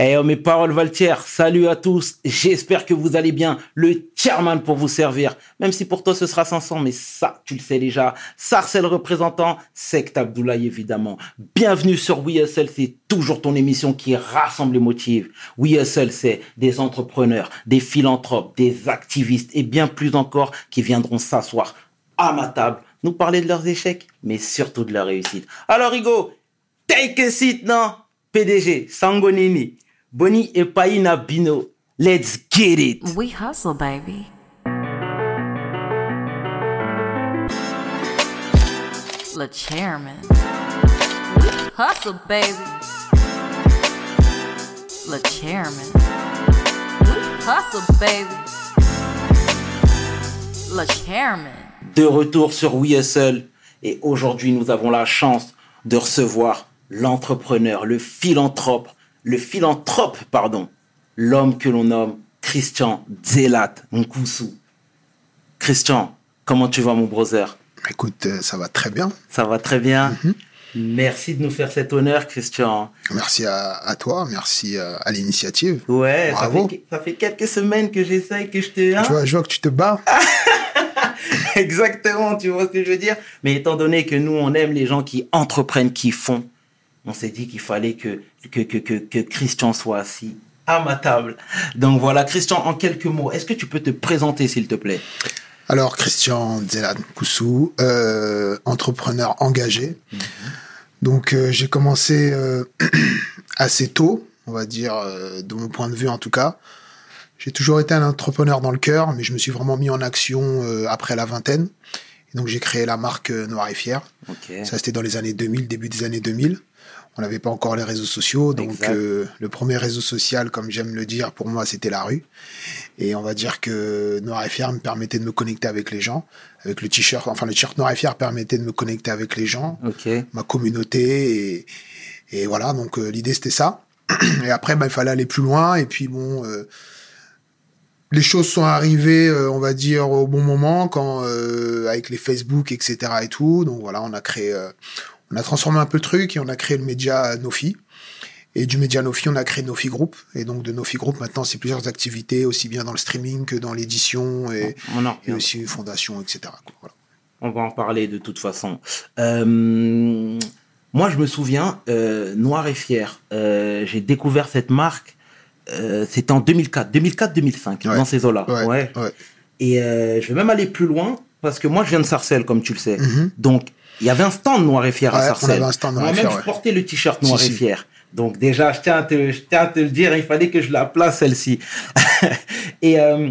Eh, oh, mes paroles Valtier, salut à tous. J'espère que vous allez bien. Le chairman pour vous servir. Même si pour toi ce sera 500, mais ça, tu le sais déjà. Sarcel représentant, Sect Abdoulaye évidemment. Bienvenue sur WeSL, c'est toujours ton émission qui rassemble les motifs. WeSL, c'est des entrepreneurs, des philanthropes, des activistes et bien plus encore qui viendront s'asseoir à ma table, nous parler de leurs échecs, mais surtout de leur réussite. Alors, Hugo, take a seat, non? PDG, Sangonini. Bonnie et Paina Bino. Let's get it. We hustle, baby. Le chairman. We hustle, baby. Le chairman. We hustle, baby. Le chairman. De retour sur WeSL. Et aujourd'hui, nous avons la chance de recevoir l'entrepreneur, le philanthrope, le philanthrope, pardon, l'homme que l'on nomme Christian Zelat Nkusu. Christian, comment tu vas, mon brother? Écoute, euh, ça va très bien. Ça va très bien. Mhm. Merci de nous faire cet honneur, Christian. Merci à, toi, merci euh, à, l'initiative. Ouais, Bravo. Ça, fait, ça fait quelques semaines que j'essaye, que je te... Hein? vois, je vois que tu te bats. Exactement, tu vois ce que je veux dire. Mais étant donné que nous, on aime les gens qui entreprennent, qui font, on s'est dit qu'il fallait que, que, que, que, Christian soit assis à ma table. Donc voilà, Christian, en quelques mots, est-ce que tu peux te présenter, s'il te plaît? Alors, Christian Zelan Koussou, euh, entrepreneur engagé. Mhm. Donc, euh, j'ai commencé euh, assez tôt, on va dire, de mon point de vue en tout cas. J'ai toujours été un entrepreneur dans le cœur, mais je me suis vraiment mis en action après la vingtaine. Et donc, j'ai créé la marque Noir et Fier. Ça, c'était dans les années 2000, début des années 2000 on n'avait pas encore les réseaux sociaux, donc euh, le premier réseau social, comme j'aime le dire, pour moi, c'était la rue. Et on va dire que Noir et Fier me permettait de me connecter avec les gens, avec le t-shirt, enfin le t-shirt Noir et Fier permettait de me connecter avec les gens, ma communauté, et, voilà. Donc euh, l'idée c'était ça. Et après, bah, il fallait aller plus loin, et puis bon. Euh, les choses sont arrivées, on va dire, au bon moment, quand avec les Facebook, etc. et tout. Donc voilà, on a créé, on a transformé un peu le truc et on a créé le média Nofi. Et du média Nofi, on a créé Nofi Group. Et donc de Nofi Group, maintenant, c'est plusieurs activités, aussi bien dans le streaming que dans l'édition et, et aussi fondation, etc. On va en parler de toute façon. Euh, moi, je me souviens, euh, Noir et Fier, euh, j'ai découvert cette marque, c'était en 2004, 2004-2005, dans ces eaux-là. Ouais, Et je vais même aller plus loin, parce que moi, je viens de Sarcelles, comme tu le sais. Mm-hmm. Donc, il y avait un stand Noir et Fier à Sarcelles. Moi-même, je portais le t-shirt Noir et Fier. Donc déjà, je tiens, à te, je tiens à te le dire, il fallait que je la place celle-ci. et euh,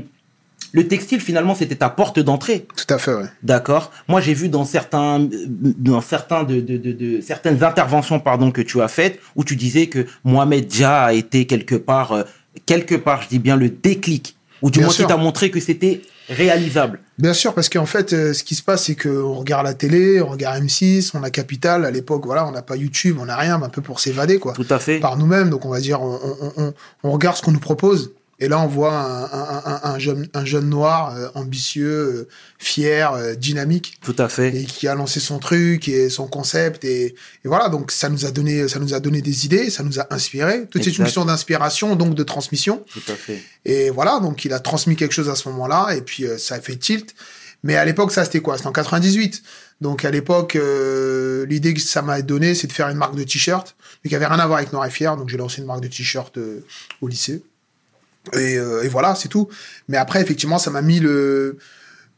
le textile, finalement, c'était ta porte d'entrée. Tout à fait, oui. D'accord. Moi, j'ai vu dans certains, dans certains de, de, de, certaines interventions, pardon, que tu as faites, où tu disais que Mohamed Dia a été quelque part, euh, quelque part, je dis bien le déclic, ou du moins qui t'a montré que c'était réalisable. Bien sûr, parce qu'en fait, euh, ce qui se passe, c'est qu'on regarde la télé, on regarde M6, on a Capital. À l'époque, voilà, on n'a pas YouTube, on n'a rien, un peu pour s'évader, quoi. Tout à fait. Par nous-mêmes. Donc, on va dire, on, on, on regarde ce qu'on nous propose. Et là, on voit un, un, un, un jeune, un jeune noir euh, ambitieux, euh, fier, euh, dynamique. Tout à fait. Et qui a lancé son truc et son concept. Et, et, voilà, donc ça nous a donné, ça nous a donné des idées, ça nous a inspiré. Tout est une mission d'inspiration, donc de transmission. Tout à fait. Et voilà, donc il a transmis quelque chose à ce moment-là. Et puis ça a fait tilt. Mais à l'époque, ça c'était quoi? C'était en 98. Donc à l'époque, l'idée que ça m'a donné, c'est de faire une marque de t-shirt, mais qui avait rien à voir avec Noir et Fier. Donc j'ai lancé une marque de t-shirt au lycée. Euh, et, voilà, c'est tout. Mais après, effectivement, ça m'a mis le,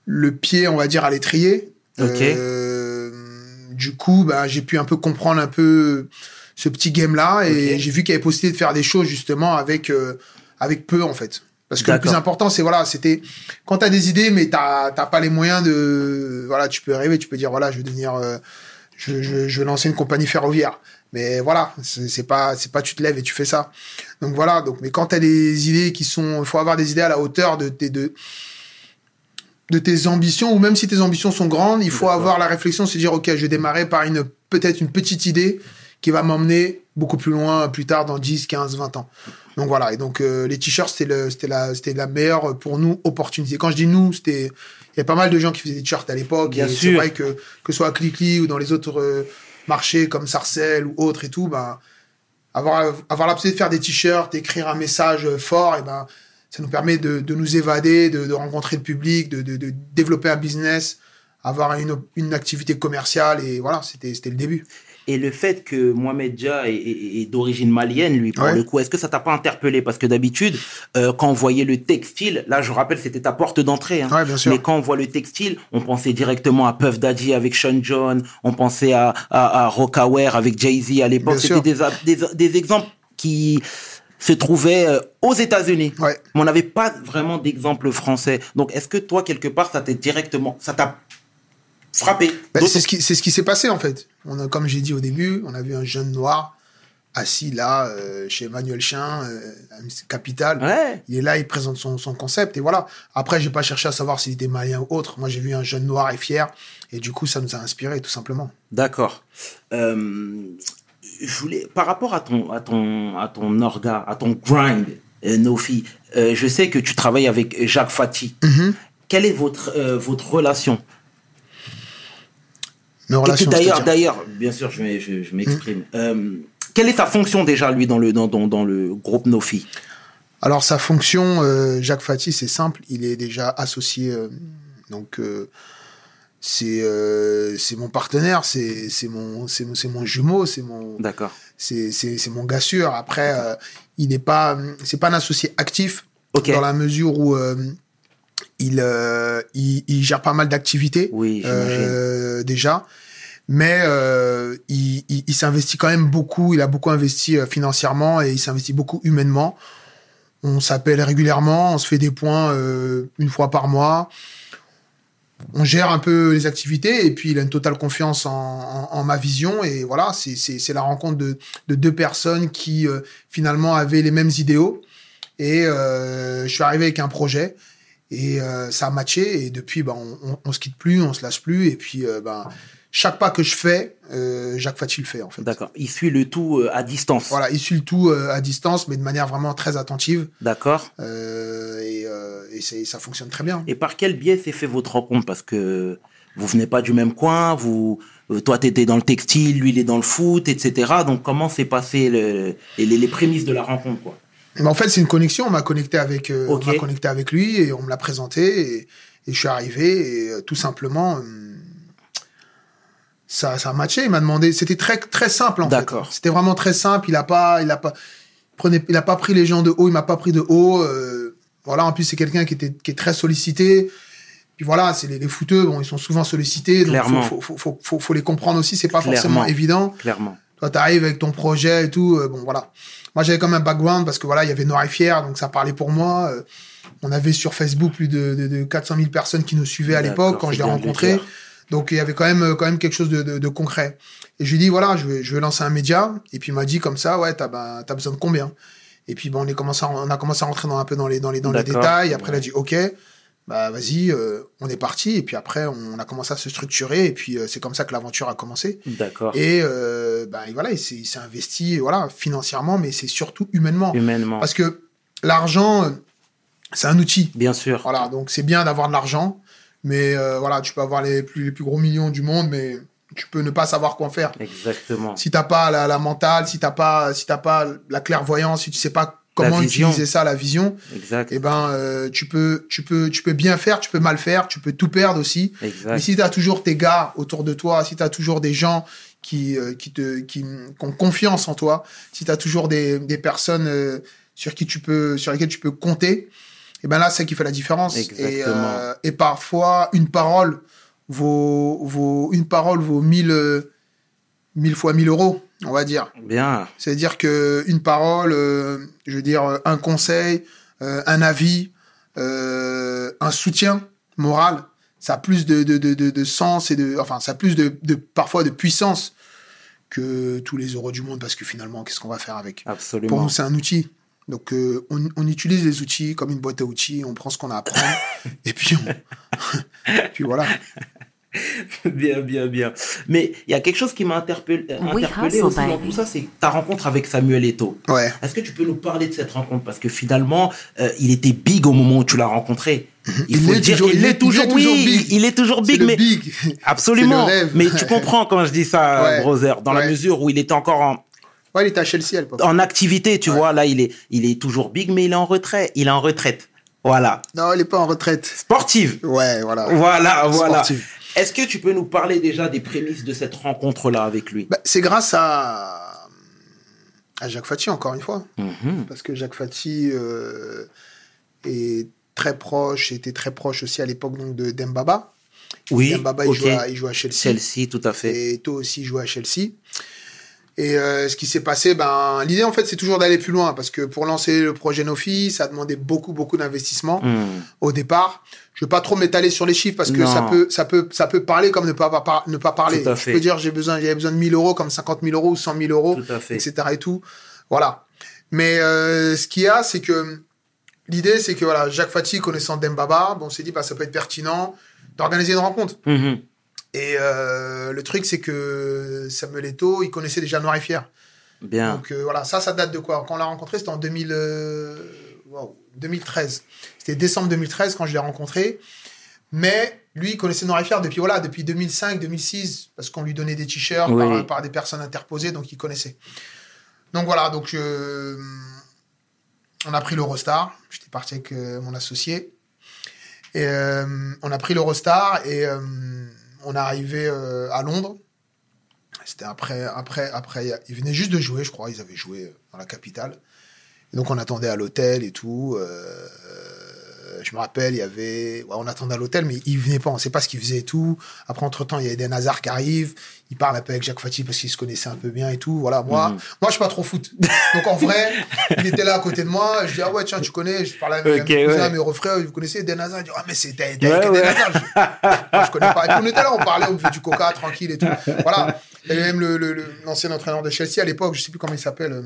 le pied, on va dire, à l'étrier. Euh, du coup, bah, j'ai pu un peu comprendre un peu ce petit game-là et j'ai vu qu'il y avait possibilité de faire des choses justement avec, euh, avec peu, en fait. Parce que le plus important, c'est voilà, c'était quand tu as des idées, mais t'as pas les moyens de voilà, tu peux arriver, tu peux dire voilà, je vais devenir, je, je, je vais lancer une compagnie ferroviaire. Mais voilà, c'est pas, c'est pas tu te lèves et tu fais ça. Donc voilà. Donc, mais quand tu as des idées qui sont, il faut avoir des idées à la hauteur de tes, de, de tes ambitions, ou même si tes ambitions sont grandes, il faut avoir la réflexion, se dire, OK, je vais démarrer par une, peut-être une petite idée qui va m'emmener beaucoup plus loin plus tard dans 10, 15, 20 ans. Donc voilà. Et donc, euh, les t-shirts, c'était le, c'était la, c'était la meilleure pour nous opportunité. Quand je dis nous, c'était, il y a pas mal de gens qui faisaient des t-shirts à l'époque. Sûr. C'est vrai que, que ce soit à Clickly ou dans les autres, euh, marché comme Sarcelles ou autres et tout, bah, avoir, avoir de faire des t-shirts, écrire un message fort, et ben, ça nous permet de, de nous évader, de, rencontrer le public, de, de, développer un business, avoir une, une activité commerciale, et voilà, c'était le début. Et le fait que Mohamed Dia est, est- est d'origine malienne, lui, pour Ouais. le coup, est-ce que ça t'a pas interpellé? Parce que d'habitude, euh, quand on voyait le textile, là, je rappelle, c'était ta porte d'entrée. Hein. Ouais, bien sûr. Mais quand on voit le textile, on pensait directement à Puff Daddy avec Sean John, on pensait à, à, à Rockaware avec Jay-Z à l'époque. C'était des, des, des exemples qui se trouvaient euh, aux États-Unis. Ouais. Mais on n'avait pas vraiment d'exemple français. Donc, est-ce que toi, quelque part, ça t'est directement, ça t'a frappé? Ben, D'autres- c'est ce qui c'est ce qui s'est passé en fait. On a, comme j'ai dit au début, on a vu un jeune noir assis là euh, chez Emmanuel Chien, euh, Capital. Ouais. Il est là, il présente son, son concept et voilà. Après, j'ai pas cherché à savoir s'il était malien ou autre. Moi, j'ai vu un jeune noir et fier et du coup, ça nous a inspiré tout simplement. D'accord. Euh, je voulais, par rapport à ton, à ton, à ton orga, à ton grind, Nofi, je sais que tu travailles avec Jacques Fati. Mhm. Quelle est votre, votre relation Mes Et relations. D'ailleurs, d'ailleurs, bien sûr, je, m'ex- je, je m'exprime. Euh, quelle est sa fonction déjà, lui, dans le, dans, dans, dans le groupe Nofi? Alors sa fonction, euh, Jacques Fati, c'est simple. Il est déjà associé. euh, donc c'est c'est mon partenaire, c'est mon mon, jumeau, c'est mon D'accord. c'est mon gars sûr. Après, il n'est pas c'est pas un associé actif dans la mesure où il, euh, il il gère pas mal d'activités Oui, euh, déjà. Mais euh, il, il, il s'investit quand même beaucoup. Il a beaucoup investi financièrement et il s'investit beaucoup humainement. On s'appelle régulièrement, on se fait des points une fois par mois. On gère un peu les activités et puis il a une totale confiance en, en, en ma vision. Et voilà, c'est- la rencontre de, de deux personnes qui finalement avaient les mêmes idéaux. Et je suis arrivé avec un projet et euh, ça a matché. Et depuis, ben, on, on, on se quitte plus, on se lâche plus. Et puis, euh, ben, chaque pas que je fais, euh, Jacques Fati le fait en fait. D'accord. Il suit le tout euh, à distance. Voilà, il suit le tout euh, à distance, mais de manière vraiment très attentive. D'accord. Euh, et euh, et ça fonctionne très bien. Et par quel biais s'est fait votre rencontre? Parce que vous venez pas du même coin, vous, toi t'étais dans le textile, lui il est dans le foot, etc. Donc comment s'est passé le, les, les prémices de la rencontre quoi? Mais en fait, c'est une connexion. On m'a connecté avec, euh, on m'a connecté avec lui et on me l'a présenté. Et, et je suis arrivé et euh, tout simplement, hum, ça, ça a matché. Il m'a demandé. C'était très, très simple en fait. D'accord. C'était vraiment très simple. Il a pas, il a pas, prenait, il a pas pris les gens de haut. Il m'a pas pris de haut. euh, voilà. En plus, c'est quelqu'un qui était, qui est très sollicité. Puis voilà, c'est les, les footeux. Bon, ils sont souvent sollicités. Donc Clairement. faut, faut, faut, faut, faut les comprendre aussi. C'est pas Clairement. forcément évident. Clairement. Toi, t'arrives avec ton projet et tout. euh, bon, voilà. Moi, j'avais comme un background parce que voilà, il y avait Noir et Fier, donc ça parlait pour moi. Euh, on avait sur Facebook plus de, de, de 400 000 personnes qui nous suivaient à l'époque quand je l'ai rencontré. Donc, il y avait quand même, euh, quand même quelque chose de, de, de concret. Et je lui ai dit, voilà, je vais, je vais lancer un média. Et puis, il m'a dit comme ça, ouais, t'as t'as besoin de combien? Et puis, bon, on, est commencé à, on a commencé à rentrer dans, un peu dans les, dans les, dans les détails. Après, il a dit, OK, bah, vas-y, euh, on est parti. Et puis après, on a commencé à se structurer. Et puis, euh, c'est comme ça que l'aventure a commencé. D'accord. Et euh, bah, et voilà, il s'est investi voilà, financièrement, mais c'est surtout humainement. Humainement. Parce que l'argent, c'est un outil. Bien sûr. Voilà, donc c'est bien d'avoir de l'argent, mais voilà, tu peux avoir les plus, les plus gros millions du monde, mais tu peux ne pas savoir quoi en faire. Exactement. Si t'as pas la, la mentale, si t'as pas, si t'as pas la clairvoyance, si tu sais pas comment utiliser ça, la vision, Exact. eh ben euh, tu peux, tu peux, tu peux bien faire, tu peux mal faire, tu peux tout perdre aussi. Mais si tu as toujours tes gars autour de toi, si tu as toujours des gens qui, euh, qui, te, qui, qui ont confiance en toi, si tu as toujours des, des personnes euh, sur, qui tu peux, sur lesquelles tu peux compter, et ben là, c'est qui fait la différence. Et, et parfois, une parole vaut, vaut, une parole vaut mille, mille fois mille euros, on va dire. Bien. C'est-à-dire que une parole, euh, je veux dire, euh, un conseil, euh, un avis, euh, un soutien moral, ça a plus de, de, de, de, sens et de, enfin, ça a plus de, de parfois de puissance que tous les euros du monde, parce que finalement, qu'est-ce qu'on va faire avec? Pour Absolument. nous, c'est un outil. Donc, euh, on, on utilise les outils comme une boîte à outils, on prend ce qu'on a à prendre, et puis on... puis voilà. bien, bien, bien. Mais il y a quelque chose qui m'a interpellé, We interpellé aussi dans tout ça, c'est ta rencontre avec Samuel Eto'o. Ouais. Est-ce que tu peux nous parler de cette rencontre? Parce que finalement, euh, il était big au moment où tu l'as rencontré. Il, Il faut est dire, toujours- il est toujours, il est toujours oui, big. il est toujours big, mais big. absolument. C'est le rêve. Mais tu comprends quand je dis ça, Ouais. brother, dans la mesure où il était encore en, Ouais, il était à Chelsea. En activité, tu Ouais. vois, là, il est, il est toujours big, mais il est en retrait. Il est en retraite. Voilà. Non, il est pas en retraite. Sportive. Ouais, voilà. Voilà, voilà. Est-ce que tu peux nous parler déjà des prémices de cette rencontre-là avec lui? Bah, c'est grâce à... à Jacques Fati, encore une fois. Mhm. Parce que Jacques Fati euh, est très proche, était très proche aussi à l'époque donc, de Dembaba. Oui, Dembaba, il, jouait à, il jouait à Chelsea. Chelsea, tout à fait. Et toi aussi jouait à Chelsea. Et euh, ce qui s'est passé, ben, l'idée en fait, c'est toujours d'aller plus loin parce que pour lancer le projet Nofi, ça demandait beaucoup, beaucoup d'investissement Mhm. au départ. Je vais pas trop m'étaler sur les chiffres parce que Non. ça peut, ça peut, ça peut parler comme ne pas, pas- ne pas parler. Tout à Je peux dire j'ai besoin, j'avais besoin de 1000 euros comme 50 000 euros ou 100 000 euros, Tout à fait. etc. et tout. Voilà. Mais euh, ce qu'il y a, c'est que l'idée, c'est que voilà, Jacques Fati connaissant Dembaba, bon, on s'est dit bah ça peut être pertinent d'organiser une rencontre. Mhm. Et euh, le truc, c'est que Samuel Eto'o, il connaissait déjà Noir et Fier. Bien. Donc euh, voilà, ça, ça date de quoi? Quand on l'a rencontré, c'était en 2000, euh, wow, 2013. C'était décembre 2013 quand je l'ai rencontré. Mais lui, il connaissait Noir et Fier depuis, voilà, depuis 2005, 2006, parce qu'on lui donnait des t-shirts Oui. par, par des personnes interposées, donc il connaissait. Donc voilà, donc on a pris l'Eurostar. J'étais parti avec euh, mon associé. Et euh, on a pris l'Eurostar et on est arrivé euh, à Londres. C'était après, après, après, ils venaient juste de jouer, je crois, ils avaient joué dans la capitale. Donc on attendait à l'hôtel et tout. euh, je me rappelle, il y avait, ouais, on attendait à l'hôtel, mais il venait pas, on sait pas ce qu'il faisait et tout. Après, entre temps, il y a Eden Hazard qui arrive, il parle un peu avec Jacques Fati parce qu'il se connaissait un peu bien et tout. Voilà, moi, Mhm. moi, je suis pas trop foot. Donc en vrai, il était là à côté de moi. Je dis ah ouais tiens, tu connais. Je parlais à mes, Ok, à mes ouais. mes refrains, vous connaissez Eden Hazard? Il dit ah mais c'est Ouais, avec Eden ouais. Hazard. Je moi, je connais pas. Et puis on était là, on parlait, on buvait du coca tranquille et tout. Voilà. Il y avait même le- le- le- l'ancien entraîneur de Chelsea à l'époque, je sais plus comment il s'appelle, euh,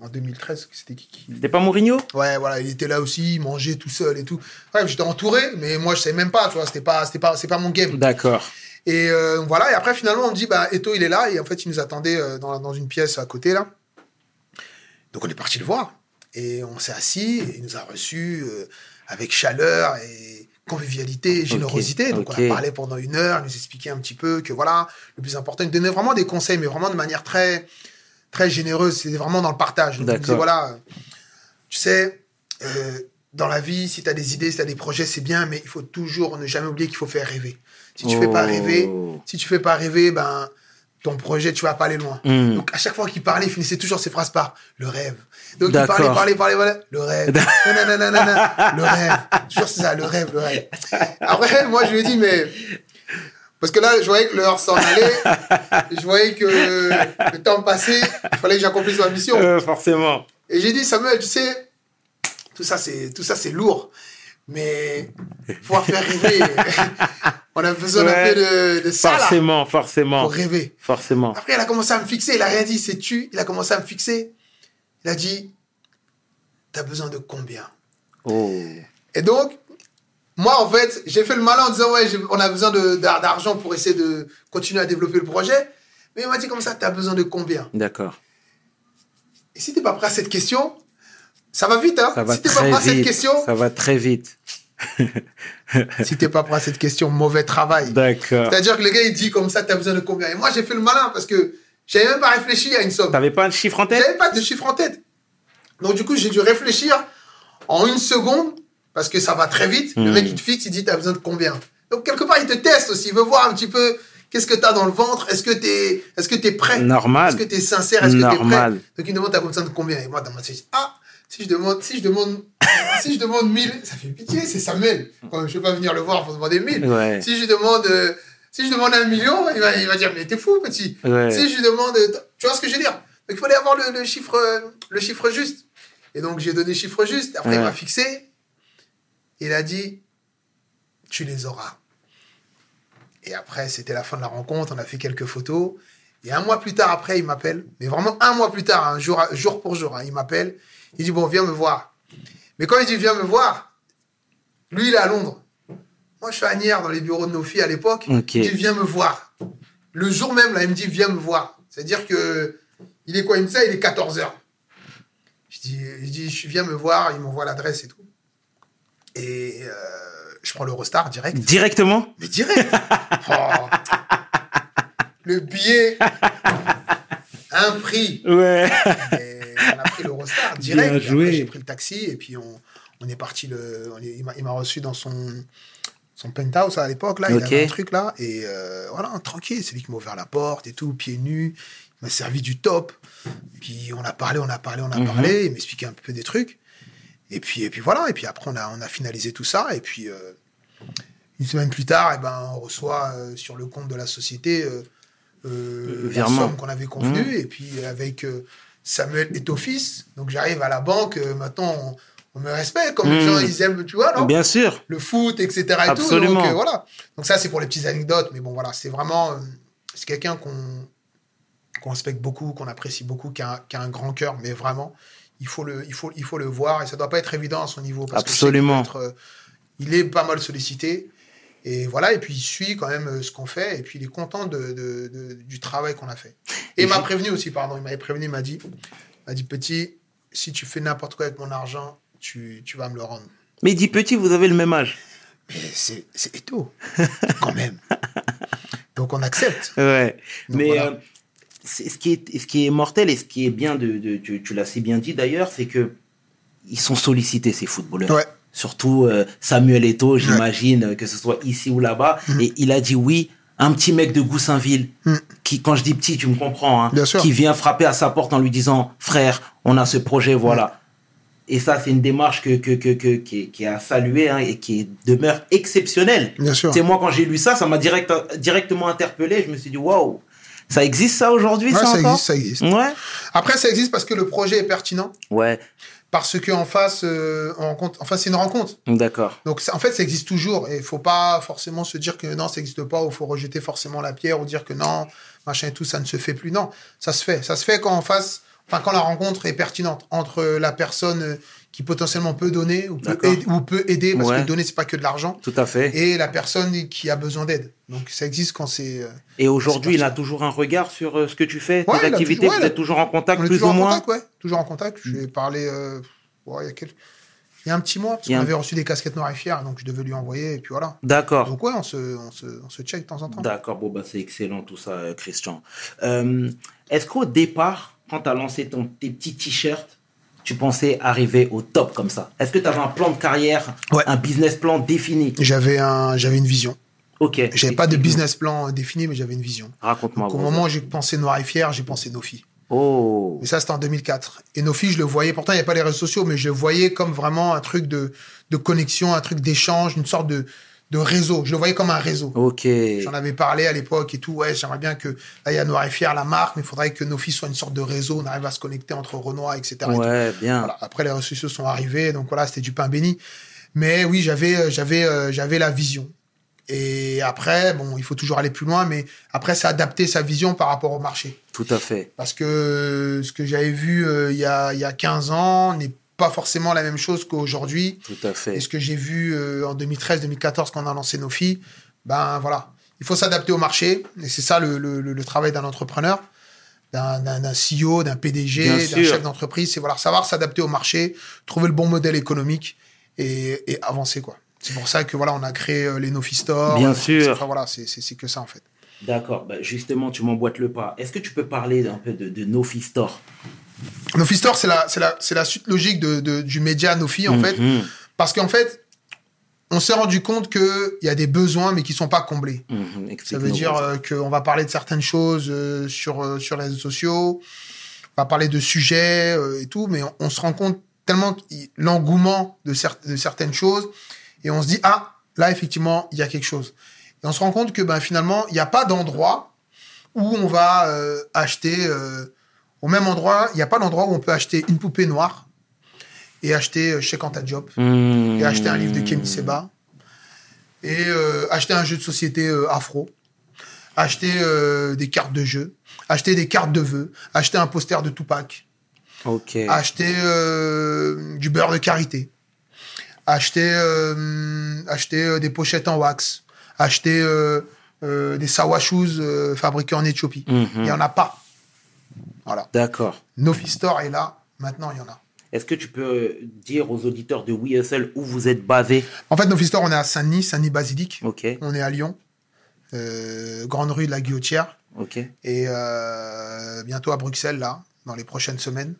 en 2013, c'était qui, qui C'était pas Mourinho? Ouais, voilà, il était là aussi, il mangeait tout seul et tout. Bref, j'étais entouré, mais moi je savais même pas, tu vois, c'était pas, c'était pas, c'est pas mon game. D'accord. Et euh, voilà, et après finalement on me dit, bah Eto il est là, et en fait il nous attendait euh, dans, dans une pièce à côté là. Donc on est parti le voir, et on s'est assis, et il nous a reçus euh, avec chaleur et convivialité et générosité. Donc on a parlé pendant une heure, il nous expliquait un petit peu que voilà, le plus important, il nous donnait vraiment des conseils, mais vraiment de manière très, très généreuse, c'était vraiment dans le partage. Donc, voilà, tu sais, euh, dans la vie, si tu as des idées, si tu as des projets, c'est bien, mais il faut toujours ne jamais oublier qu'il faut faire rêver. Si tu fais pas Oh. rêver, si tu fais pas rêver, ben ton projet, tu vas pas aller loin. Hmm. Donc à chaque fois qu'il parlait, il finissait toujours ses phrases par le rêve. Donc il parlait, parlait, parlait, voilà, le rêve. Nanana, le rêve. Toujours c'est ça, le rêve, le rêve. Après, moi je lui ai dit, mais parce que là, je voyais que l'heure s'en allait, je voyais que le temps passait, il fallait que j'accomplisse ma mission. Euh, forcément. Et j'ai dit, Samuel, tu sais, tout ça, c'est, tout ça, c'est lourd. Mais pouvoir faire rêver, on a besoin un peu de, de ça, là, Forcément, forcément. pour rêver. Forcément. Après, il a commencé à me fixer, il a rien dit, c'est tu. Il a commencé à me fixer. Il a dit, t'as besoin de combien? Oh. Et donc, moi, en fait, j'ai fait le malin en disant, ouais, on a besoin d'argent pour essayer de continuer à développer le projet. Mais il m'a dit comme ça, t'as besoin de combien? D'accord. Et si t'es pas prêt à cette question, ça va vite, hein? Ça va Si t'es pas très prêt à cette vite. question, Ça va très vite. si t'es pas prêt à cette question, mauvais travail. D'accord. C'est-à-dire que le gars, il dit comme ça, t'as besoin de combien? Et moi, j'ai fait le malin parce que j'avais même pas réfléchi à une somme. T'avais pas un chiffre en tête? J'avais pas de chiffre en tête. Donc, du coup, j'ai dû réfléchir en une seconde parce que ça va très vite. Le Hmm. mec, il te fixe, il dit, t'as besoin de combien? Donc, quelque part, il te teste aussi. Il veut voir un petit peu qu'est-ce que t'as dans le ventre. Est-ce que t'es est-ce que t'es prêt? Normal. Est-ce que t'es sincère? Est-ce que t'es prêt? Donc, il me demande, t'as besoin de combien? Et moi, dans ma tête, ah, si je demande, si je demande, si je demande 1000, ça fait pitié, c'est Samuel. Quand je vais pas venir le voir pour demander 1000. Ouais. Si je demande, euh, si je demande un million, il va, il va dire, mais t'es fou, petit. Ouais. Si je lui demande, tu vois ce que je veux dire? Donc il fallait avoir le, le chiffre, euh, le chiffre juste. Et donc j'ai donné le chiffre juste. Après il m'a fixé. Il a dit, tu les auras. Et après c'était la fin de la rencontre. On a fait quelques photos. Et un mois plus tard après il m'appelle. Mais vraiment un mois plus tard, un jour, jour pour jour, hein, il m'appelle. Il dit bon viens me voir. Mais quand il dit viens me voir, lui il est à Londres. Moi je suis à Nières dans les bureaux de nos filles à l'époque. Il dit viens me voir. Le jour même, là, il me dit, viens me voir. C'est-à-dire que, il est quoi Il me dit ça, il est 14h. Je dis, je viens me voir, il m'envoie l'adresse et tout. Et euh, je prends l'Eurostar direct. Directement? Mais direct Oh. Le billet. un prix. Ouais. Et on a pris l'Eurostar direct. J'ai pris le taxi et puis on, on est parti. Le, on est- il m'a- il reçu dans son, son penthouse à l'époque. là. Il Ok. avait un truc là. Et euh, voilà, tranquille. C'est lui qui m'a ouvert la porte et tout, pieds nus. Il m'a servi du top. Puis on a parlé, on a parlé, on a Mhm. parlé. Il m'expliquait un peu des trucs. Et puis, et puis voilà. Et puis après, on a, on a finalisé tout ça. Et puis. euh, une semaine plus tard, eh ben, on reçoit euh, sur le compte de la société euh, euh, la somme qu'on avait convenue. Mmh. Et puis avec Samuel est office, donc j'arrive à la banque. maintenant, on, on me respecte comme les Mmh. gens ils aiment, tu vois, non? Bien sûr. Le foot, etc. Et Absolument. Tout, donc voilà. Donc ça, c'est pour les petites anecdotes. Mais bon, voilà, c'est vraiment, c'est quelqu'un qu'on qu'on respecte beaucoup, qu'on apprécie beaucoup, qui a, qui a un grand cœur, mais vraiment, il faut le, il faut, il faut le voir. Et ça doit pas être évident à son niveau. Parce Absolument. être, euh, il est pas mal sollicité. Et voilà, et puis il suit quand même euh, ce qu'on fait, et puis il est content de, de- de- du travail qu'on a fait. Et, Et il m'a prévenu aussi, pardon, il m'avait prévenu, il m'a dit, m'a dit, petit, si tu fais n'importe quoi avec mon argent, tu, tu vas me le rendre. Mais dit petit, vous avez le même âge. Mais c'est c'est étonnant, quand même. Donc on accepte. Ouais. Donc Mais voilà. euh, ce, qui est, ce qui est mortel et ce qui est bien, de, de- tu, tu l'as si bien dit d'ailleurs, c'est que ils sont sollicités, ces footballeurs. Ouais. Surtout euh, Samuel Eto'o, j'imagine, euh, que ce soit ici ou là-bas. Mm. Et il a dit oui. Un petit mec de Goussainville, Mm. qui, quand je dis petit, tu me comprends, hein, Bien sûr. qui vient frapper à sa porte en lui disant Frère, on a ce projet, voilà. Et ça, c'est une démarche que, que, que, que- qui, est, qui est à saluer hein, et qui demeure exceptionnelle. Bien sûr. C'est moi, quand j'ai lu ça, ça m'a direct, directement interpellé. Je me suis dit, waouh, ça existe ça aujourd'hui, Ouais, ça, ça encore existe, ça existe. Ouais. Après, ça existe parce que le projet est pertinent, Ouais, parce qu'en face, euh, on rencontre, enfin, c'est une rencontre. d'accord. Donc, ça- en fait, ça existe toujours. Et il faut pas forcément se dire que non, ça n'existe pas, ou il faut rejeter forcément la pierre, ou dire que non, machin et tout, ça ne se fait plus. Non, ça se fait. Ça se fait quand en face, enfin, quand la rencontre est pertinente entre la personne euh, qui potentiellement peut donner, ou peut, aider, ou peut aider, parce Ouais. que donner, c'est pas que de l'argent, Tout à fait. et la personne qui a besoin d'aide. Donc, ça existe quand c'est. euh, Et aujourd'hui, il a toujours un regard sur euh, ce que tu fais, tes Ouais, a activités, toujours- ouais, vous êtes toujours en contact, On est plus toujours ou en moins contact, ouais. Toujours en contact. Je lui ai parlé euh, il, y a quel- il y a un petit mois, parce qu'on un- avait reçu des casquettes noires et fières, donc je devais lui envoyer, et puis voilà. D'accord. Donc ouais, on se, on se, on se check de temps en temps. D'accord, bon, bah, c'est excellent tout ça, euh, Christian. Euh, Est-ce qu'au départ, quand tu as lancé ton, tes petits t-shirts, tu pensais arriver au top comme ça Est-ce que tu avais un plan de carrière, Ouais. un business plan défini? J'avais un, j'avais une vision. Ok. J'avais pas de business plan défini, mais j'avais une vision. Raconte-moi. Au moment où j'ai pensé Noir et Fier, j'ai pensé Nofi. Oh. Mais ça, c'était en 2004. Et Nofi, je le voyais, pourtant, il n'y a pas les réseaux sociaux, mais je le voyais comme vraiment un truc de, de connexion, un truc d'échange, une sorte de, de réseau. Je le voyais comme un réseau. Ok. J'en avais parlé à l'époque et tout. Ouais, j'aimerais bien que, là, il y a Noir et Fier, la marque, mais il faudrait que Nofi soit une sorte de réseau. On arrive à se connecter entre Renoir, etc. et. Ouais, bien. Voilà. Après, les réseaux sociaux sont arrivés, donc voilà, c'était du pain béni. Mais oui, j'avais, euh, j'avais, euh, j'avais la vision. Et après, bon, il faut toujours aller plus loin, mais après, c'est adapter sa vision par rapport au marché. Tout à fait. Parce que euh, ce que j'avais vu euh, il y, a, il y a 15 ans n'est pas forcément la même chose qu'aujourd'hui. Tout à fait. Et ce que j'ai vu euh, en 2013-2014 quand on a lancé nos filles, ben voilà. Il faut s'adapter au marché. Et c'est ça le, le- le- le travail d'un entrepreneur, d'un CEO, d'un PDG, d'un sûr. chef d'entreprise. C'est voilà, savoir s'adapter au marché, trouver le bon modèle économique et, et avancer. quoi. C'est pour ça que voilà, on a créé euh, les Nofi Store. Bien sûr. Enfin, voilà, c'est- que ça en fait. D'accord. Bah, justement, tu m'emboîtes le pas. Est-ce que tu peux parler un peu de, de Nofi Store? Nofi Store, c'est la, c'est la, c'est la suite logique de, de- du média Nofi en fait. Mhm. Parce qu'en fait, on s'est rendu compte qu'il y a des besoins mais qui sont pas comblés. Mhm. Ça veut dire euh, qu'on va parler de certaines choses euh, sur, euh, sur les réseaux sociaux, on va parler de sujets et tout, mais on, on se rend compte tellement l'engouement de, cer- de certaines choses, et on se dit, ah, là, effectivement, il y a quelque chose. Et on se rend compte que ben, finalement, il n'y a pas d'endroit où on va acheter, au même endroit, il n'y a pas d'endroit où on peut acheter une poupée noire et acheter euh, chez Quanta Job. Mhm. et acheter un livre de Kemi Seba. Et euh, acheter un jeu de société euh, afro, acheter euh, des cartes de jeu, acheter des cartes de vœux, acheter un poster de Tupac, acheter du beurre de karité, acheter acheter des pochettes en wax, acheter des sawa shoes fabriqués en Éthiopie. Mhm. Il y en a pas. Voilà. D'accord. Nofi Store est là. Maintenant, il y en a. Est-ce que tu peux dire aux auditeurs de WeSL où vous êtes basé En fait, Nofi Store, on est à Saint-Denis, Saint-Denis Basilique. Ok. On est à Lyon, euh, grande rue de la Guillotière. Ok. et euh, bientôt à Bruxelles, là, dans les prochaines semaines.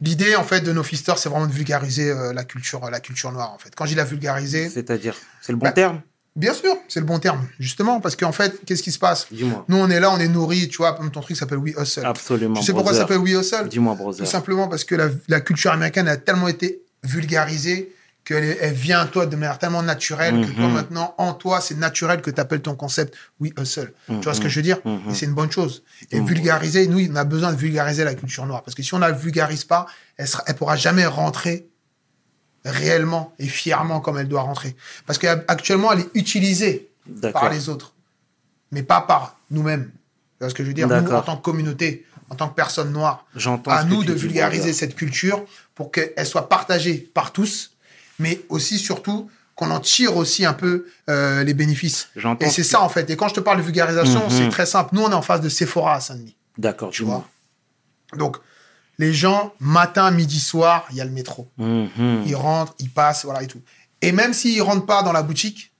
L'idée, en fait, de nos fisters, c'est vraiment de vulgariser euh, la, culture, la culture noire, en fait. Quand je dis la vulgariser, C'est-à-dire, c'est le bon Bah, terme? Bien sûr, c'est le bon terme, justement, parce qu'en fait, qu'est-ce qui se passe? Dis-moi. Nous, on est là, on est nourris, tu vois, comme ton truc s'appelle We Hustle. Absolument. tu sais pourquoi ça s'appelle We Hustle? Dis-moi, Tout brother. simplement parce que la, la culture américaine a tellement été vulgarisée qu'elle elle vient à toi de manière tellement naturelle que toi Mhm. maintenant, en toi, c'est naturel que tu appelles ton concept We Hustle. Tu vois ce que je veux dire? Mhm. Et c'est une bonne chose. Et Mhm. vulgariser, nous, on a besoin de vulgariser la culture noire. Parce que si on ne la vulgarise pas, elle ne elle pourra jamais rentrer réellement et fièrement comme elle doit rentrer. Parce qu'actuellement, elle est utilisée par les autres, mais pas par nous-mêmes. Tu vois ce que je veux dire? Nous, en tant que communauté, en tant que personne noire, à nous de vulgariser cette culture pour qu'elle soit partagée par tous, mais aussi surtout qu'on en tire aussi un peu euh, les bénéfices. Et c'est ce ça en fait. Et quand je te parle de vulgarisation, Mhm. c'est très simple. Nous, on est en face de Sephora à Saint-Denis. D'accord, Tu vois? Donc, les gens, matin, midi, soir, il y a le métro. Mhm. Ils rentrent, ils passent, voilà et tout. Et même s'ils rentrent pas dans la boutique,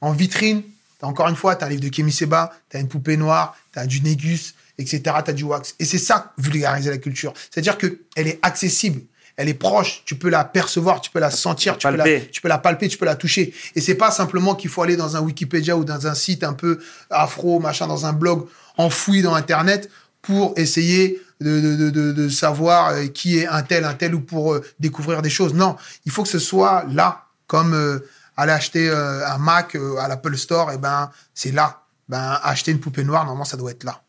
en vitrine, encore une fois, tu as un livre de Kémy Seba, tu as une poupée noire, tu as du Négus, etc., tu as du wax. Et c'est ça, vulgariser la culture. C'est-à-dire qu'elle est accessible, elle est proche, tu peux la percevoir, tu peux la sentir, tu peux la, Palper. tu peux la palper, tu peux la toucher. Et c'est pas simplement qu'il faut aller dans un Wikipédia ou dans un site un peu afro, machin, dans un blog enfoui dans Internet pour essayer de, de, de, savoir euh, qui est un tel, un tel, ou pour euh, découvrir des choses. Non, il faut que ce soit là, comme euh, aller acheter euh, un Mac à l'Apple Store, et ben c'est là. Ben acheter une poupée noire, normalement ça doit être là.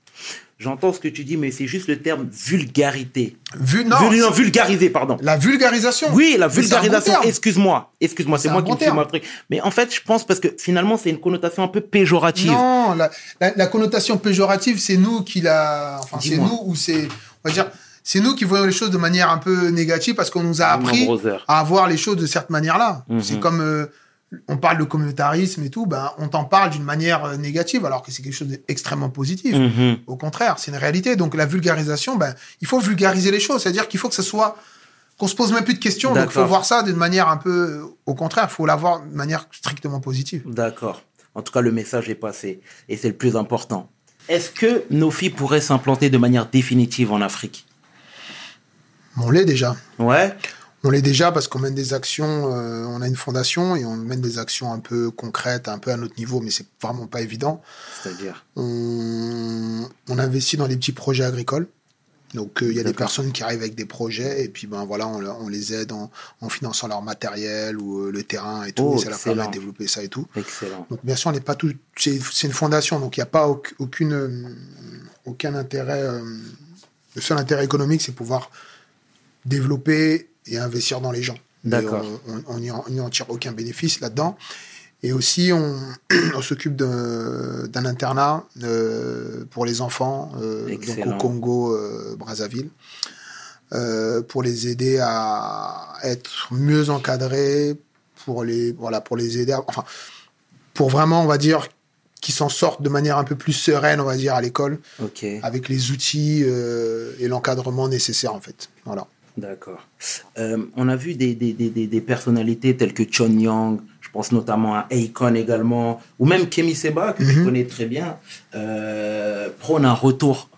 J'entends ce que tu dis, mais c'est juste le terme vulgarité. Vu, non, Vul- non, vulgariser, pardon. la vulgarisation. Oui, la bon vulgarisation. Excuse-moi. Excuse-moi, c'est moi un qui bon me fais terme. mon truc. Mais en fait, je pense parce que finalement, c'est une connotation un peu péjorative. Non, la, la, la connotation péjorative, c'est nous qui la. Enfin, c'est nous ou c'est. On va dire. C'est nous qui voyons les choses de manière un peu négative parce qu'on nous a appris à voir les choses de cette manière-là. Mhm. C'est comme euh, on parle de communautarisme et tout, ben on t'en parle d'une manière euh, négative alors que c'est quelque chose d'extrêmement positif. Mhm. Au contraire, c'est une réalité. Donc la vulgarisation, ben il faut vulgariser les choses, c'est-à-dire qu'il faut que ce soit qu'on se pose même plus de questions. Donc il faut voir ça d'une manière un peu, au contraire, il faut l'avoir de manière strictement positive. D'accord. En tout cas, le message est passé. Et c'est le plus important. Est-ce que nos filles pourraient s'implanter de manière définitive en Afrique? On l'est déjà. Ouais? On l'est déjà parce qu'on mène des actions, euh, on a une fondation et on mène des actions un peu concrètes, un peu à notre niveau, mais c'est vraiment pas évident. C'est-à-dire? On, on investit dans des petits projets agricoles. Donc euh, il y a des personnes qui arrivent avec des projets et puis ben voilà on, les aide en, en finançant leur matériel ou euh, le terrain et tout Oh, et ça leur permet de développer ça et tout. Excellent. Donc bien sûr on n'est pas tout c'est c'est une fondation donc il n'y a pas auc- aucune aucun intérêt le seul intérêt économique c'est pouvoir développer et investir dans les gens. D'accord. On, on, on en- on n'y en tire aucun bénéfice là-dedans. Et aussi, on, on s'occupe d'un internat euh, pour les enfants, euh, donc au Congo, euh, Brazzaville, pour les aider à être mieux encadrés, pour les, voilà, pour les aider, à- enfin, pour vraiment, on va dire, qu'ils s'en sortent de manière un peu plus sereine, on va dire, à l'école, avec les outils et l'encadrement nécessaire, en fait. Voilà. D'accord. Euh, on a vu des, des, des, des- personnalités telles que Chon Young, je pense notamment à Akon également, ou même Kemi Seba, que tu Mhm. connais très bien, euh, prône un retour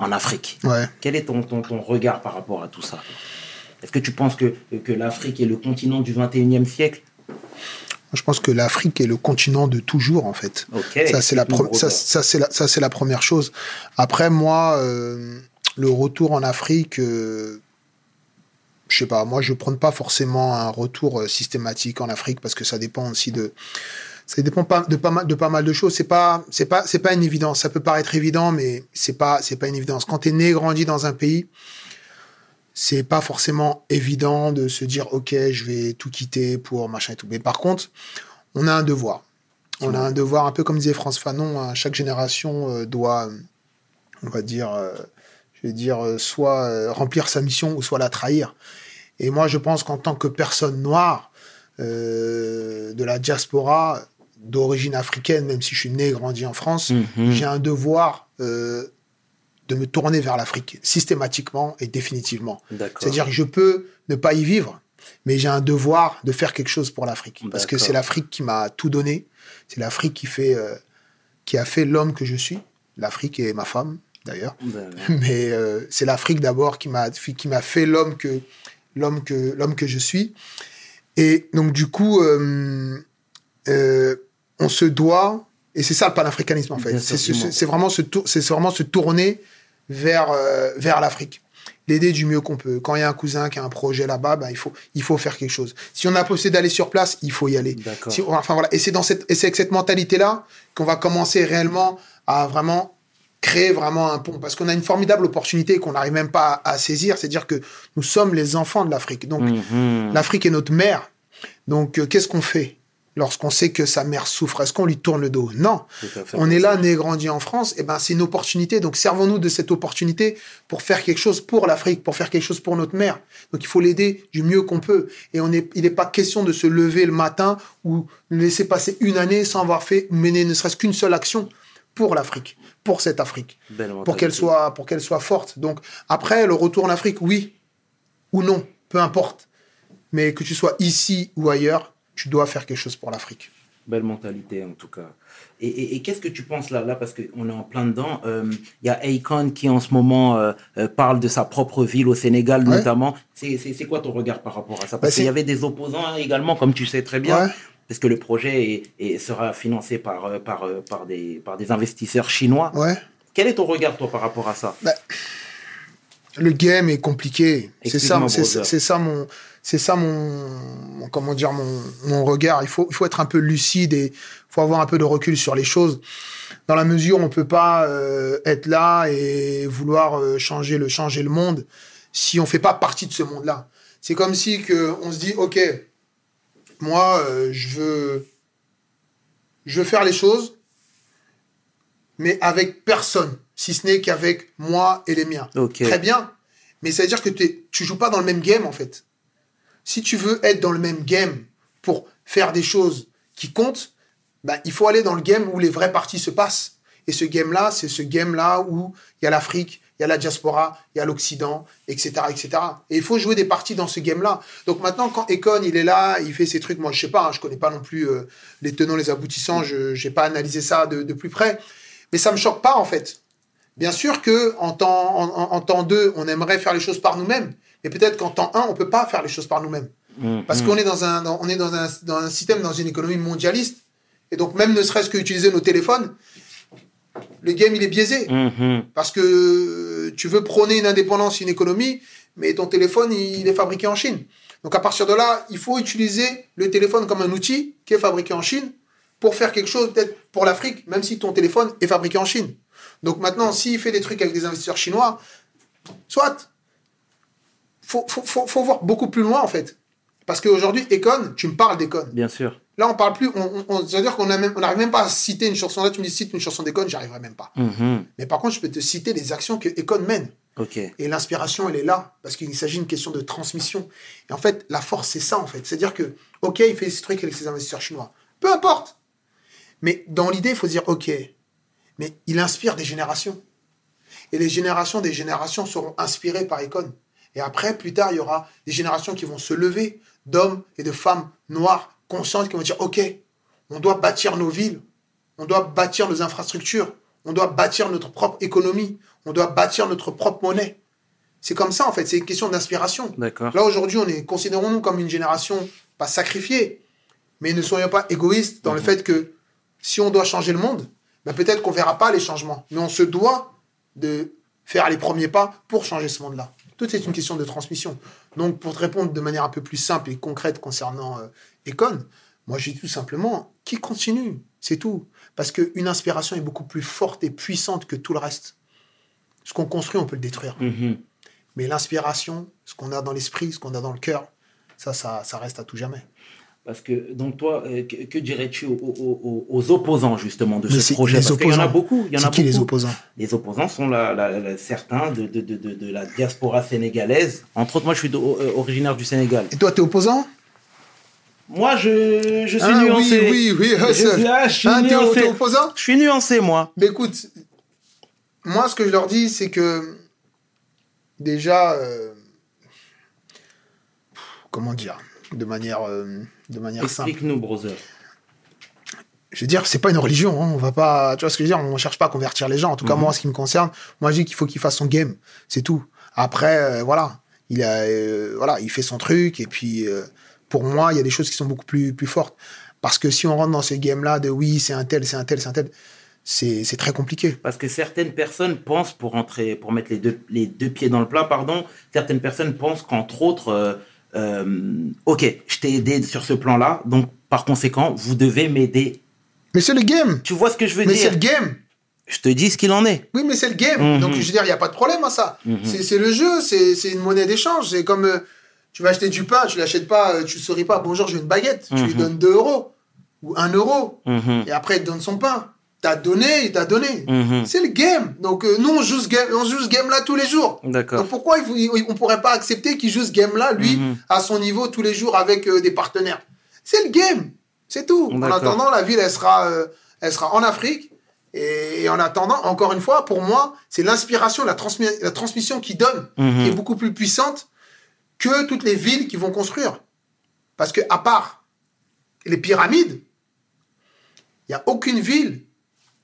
en Afrique. Ouais. Quel est ton, ton, ton regard par rapport à tout ça? Est-ce que tu penses que, que l'Afrique est le continent du 21e siècle? Je pense que l'Afrique est le continent de toujours, en fait. Ok. Ça, c'est la, explique-nous, pro- ça, brother. ça, c'est la, ça, c'est la première chose. Après, moi, euh, le retour en Afrique, euh, je sais pas, moi, je prône pas forcément un retour euh, systématique en Afrique parce que ça dépend aussi de. Ça dépend pas de pas mal de pas mal de choses. C'est pas c'est pas c'est pas une évidence. Ça peut paraître évident, mais c'est pas c'est pas une évidence. Quand t'es né grandi dans un pays, c'est pas forcément évident de se dire ok, je vais tout quitter pour machin et tout. Mais par contre, on a un devoir. On a un devoir, un peu comme disait France Fanon, hein, chaque génération euh, doit, on va dire, euh, je vais dire, euh, soit euh, remplir sa mission ou soit la trahir. Et moi, je pense qu'en tant que personne noire euh, de la diaspora d'origine africaine, même si je suis né et grandi en France, Mhm. j'ai un devoir euh, de me tourner vers l'Afrique systématiquement et définitivement. C'est-à-dire que je peux ne pas y vivre, mais j'ai un devoir de faire quelque chose pour l'Afrique. Parce que c'est l'Afrique qui m'a tout donné. C'est l'Afrique qui fait, euh, qui a fait l'homme que je suis. L'Afrique est ma femme, d'ailleurs. Ben, Mais euh, c'est l'Afrique d'abord qui m'a qui m'a fait l'homme que l'homme que l'homme que je suis. Et donc du coup, euh, euh, on se doit et c'est ça le panafricanisme en fait. C'est vraiment se c'est vraiment se tourner vers vers l'Afrique. L'aider du mieux qu'on peut. Quand il y a un cousin qui a un projet là-bas, ben, il faut il faut faire quelque chose. Si on a possibilité d'aller sur place, il faut y aller. Si- enfin voilà, et c'est dans cette et c'est avec cette mentalité là qu'on va commencer réellement à vraiment créer vraiment un pont parce qu'on a une formidable opportunité qu'on n'arrive même pas à, saisir, c'est-à-dire que nous sommes les enfants de l'Afrique. Donc mhm. l'Afrique est notre mère. Donc euh, qu'est-ce qu'on fait lorsqu'on sait que sa mère souffre? Est-ce qu'on lui tourne le dos? Non. On est là, né grandi en France, et ben c'est une opportunité. Donc servons-nous de cette opportunité pour faire quelque chose pour l'Afrique, pour faire quelque chose pour notre mère. Donc il faut l'aider du mieux qu'on peut. Et on est, il n'est pas question de se lever le matin ou laisser passer une année sans avoir fait mener ne serait-ce qu'une seule action pour l'Afrique, pour cette Afrique, Belle pour qu'elle soit, pour qu'elle soit forte. Donc après le retour en Afrique, oui ou non, peu importe. Mais que tu sois ici ou ailleurs, tu dois faire quelque chose pour l'Afrique. Belle mentalité en tout cas. Et, et- et qu'est-ce que tu penses là, là parce qu'on est en plein dedans. euh, Il y a Akon qui en ce moment euh, euh, parle de sa propre ville au Sénégal Ouais. notamment. C'est quoi ton regard par rapport à ça? Bah, Parce qu'il c'est- y avait des opposants également, comme tu sais très bien. Ouais. Parce que le projet est- est- sera financé par, euh, par, euh, par, des, par des investisseurs chinois. Ouais. Quel est ton regard toi par rapport à ça? Le game est compliqué. C'est ça, c'est mon, c'est ça mon, mon- comment dire mon, mon regard. Il faut, il faut être un peu lucide et faut avoir un peu de recul sur les choses. Dans la mesure, où on peut pas euh, être là et vouloir euh, changer le, changer le monde si on fait pas partie de ce monde-là. C'est comme si que on se dit, ok, moi, euh, je veux, je veux faire les choses, mais avec personne, si ce n'est qu'avec moi et les miens. Très bien. Mais ça veut dire que t'es- tu joues pas dans le même game, en fait. Si tu veux être dans le même game pour faire des choses qui comptent, ben, il faut aller dans le game où les vraies parties se passent. Et ce game-là, c'est ce game-là où il y a l'Afrique, il y a la diaspora, il y a l'Occident, etc., etc. Et il faut jouer des parties dans ce game-là. Donc maintenant, quand Econ, il est là, il fait ses trucs, moi, je sais pas, hein, je connais pas non plus euh, les tenants, les aboutissants, je n'ai pas analysé ça de, de plus près. Mais ça me choque pas, en fait. Bien sûr que en temps, en, en- en temps 2, on aimerait faire les choses par nous-mêmes. Mais peut-être qu'en temps 1, on peut pas faire les choses par nous-mêmes. Mhm. Parce qu'on est dans un, dans- on est dans un, dans un système, dans une économie mondialiste. Et donc, même ne serait-ce qu'utiliser nos téléphones, le game, il est biaisé. Mhm. Parce que tu veux prôner une indépendance, une économie, mais ton téléphone, il est fabriqué en Chine. Donc, à partir de là, il faut utiliser le téléphone comme un outil qui est fabriqué en Chine pour faire quelque chose, peut-être pour l'Afrique, même si ton téléphone est fabriqué en Chine. Donc, maintenant, s'il fait des trucs avec des investisseurs chinois, soit. Faut, faut, faut, faut voir beaucoup plus loin, en fait. Parce qu'aujourd'hui, Econ, tu me parles d'Econ. Bien sûr. Là, on parle plus, on, on, on- c'est-à-dire qu'on n'arrive même, pas à citer une chanson. Là, tu me dis cite une chanson d'Econ, j'y arriverai même pas. Mhm. Mais par contre, je peux te citer les actions que Econ mène. Et l'inspiration, elle est là, parce qu'il s'agit d'une question de transmission. Et en fait, la force, c'est ça, en fait. C'est-à-dire que, OK, il fait ce truc avec ses investisseurs chinois. Peu importe. Mais dans l'idée, il faut dire, OK, mais il inspire des générations. Et les générations des générations seront inspirées par Econ. Et après, plus tard, il y aura des générations qui vont se lever, d'hommes et de femmes noires, conscientes, qui vont dire, OK, on doit bâtir nos villes, on doit bâtir nos infrastructures, on doit bâtir notre propre économie, on doit bâtir notre propre monnaie. C'est comme ça, en fait, c'est une question d'inspiration. Là, aujourd'hui, on est, considérons-nous comme une génération, pas sacrifiée, mais ne soyons pas égoïstes dans le fait que si on doit changer le monde, ben peut-être qu'on verra pas les changements, mais on se doit de faire les premiers pas pour changer ce monde-là. Tout est une question de transmission. Donc, pour te répondre de manière un peu plus simple et concrète concernant euh, Econ, moi, je dis tout simplement, qui continue, c'est tout. Parce qu'une inspiration est beaucoup plus forte et puissante que tout le reste. Ce qu'on construit, on peut le détruire. Mhm. Mais l'inspiration, ce qu'on a dans l'esprit, ce qu'on a dans le cœur, ça, ça, ça reste à tout jamais. Parce que, donc toi, euh, que, que dirais-tu aux, aux- aux- aux opposants justement de Mais ce projet? les Parce qu'il y en a opposants. beaucoup. Il y en a C'est qui les opposants? Les opposants sont la, la- la- certains de, de, de, de, la diaspora sénégalaise. Entre autres, moi, je suis euh, originaire du Sénégal. Et toi, t'es opposant? Moi, je, je suis Ah, nuancé. Oui, oui, oui. Je suis, ah, je suis Hein, t'es nuancé. t'es opposant? Je suis nuancé, moi. Mais écoute, moi, ce que je leur dis, c'est que déjà, euh, comment dire, de manière, euh, de manière simple. Explique-nous, brother. Je veux dire, c'est pas une religion. hein. On va pas, tu vois ce que je veux dire? On cherche pas à convertir les gens. En tout cas, Mhm. moi, en ce qui me concerne, moi, je dis qu'il faut qu'il fasse son game. C'est tout. Après, euh, voilà, il a, euh, voilà, il fait son truc. Et puis, euh, pour moi, il y a des choses qui sont beaucoup plus, plus fortes. Parce que si on rentre dans ces games-là de oui, c'est un tel, c'est un tel, c'est un tel, c'est, très compliqué. Parce que certaines personnes pensent, pour entrer, pour mettre les deux, les deux pieds dans le plat, pardon, certaines personnes pensent qu'entre autres, ok, je t'ai aidé sur ce plan-là, donc par conséquent, vous devez m'aider. Mais c'est le game. Tu vois ce que je veux Mais dire? c'est le game. Je te dis ce qu'il en est. Oui, mais c'est le game. Mhm. Donc, je veux dire, il n'y a pas de problème à ça. Mhm. C'est c'est le jeu, c'est une monnaie d'échange. C'est comme euh, tu vas acheter du pain, tu l'achètes pas, euh, tu ne souris pas, bonjour, veux une baguette. Tu lui Mhm. donnes 2 euros ou 1 euro. Et après, il te donne son pain. T'as donné, il t'a donné. mhm. C'est le game. Donc, euh, nous, on joue ce game, on joue ce game-là tous les jours. D'accord. Donc, pourquoi il on pourrait pas accepter qu'il joue ce game-là, lui, Mhm. à son niveau, tous les jours avec euh, des partenaires? C'est le game. C'est tout. En attendant, la ville, elle sera, euh, elle sera en Afrique. Et, et en attendant, encore une fois, pour moi, c'est l'inspiration, la, transmi- la transmission qui donne, Mhm. qui est beaucoup plus puissante que toutes les villes qui vont construire. Parce que, à part les pyramides, il n'y a aucune ville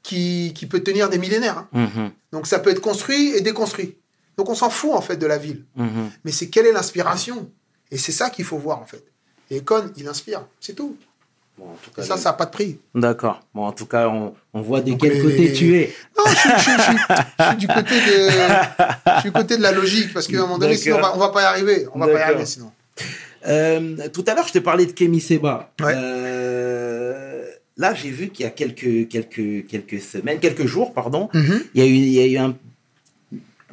qui, qui peut tenir des millénaires. hein. Mhm, Donc ça peut être construit et déconstruit. Donc on s'en fout en fait de la ville. mhm. Mais c'est quelle est l'inspiration? Et c'est ça qu'il faut voir en fait. Et Econ, il inspire, c'est tout. Bon, en tout Et cas, ça, ça n'a pas de prix. D'accord. Bon, en tout cas, on, on voit de Donc, quel les- côté les- tu es. Non, je suis, je suis- je suis- je suis du côté de, je suis du côté de la logique parce qu'à un moment donné, sinon on va, on va pas y arriver. On va pas y arriver sinon. Euh, tout à l'heure, je te parlais de Kémy Seba. Ouais. Euh, là, j'ai vu qu'il y a quelques, quelques, quelques semaines, quelques jours, pardon, Mhm. il y a eu, il y a eu un,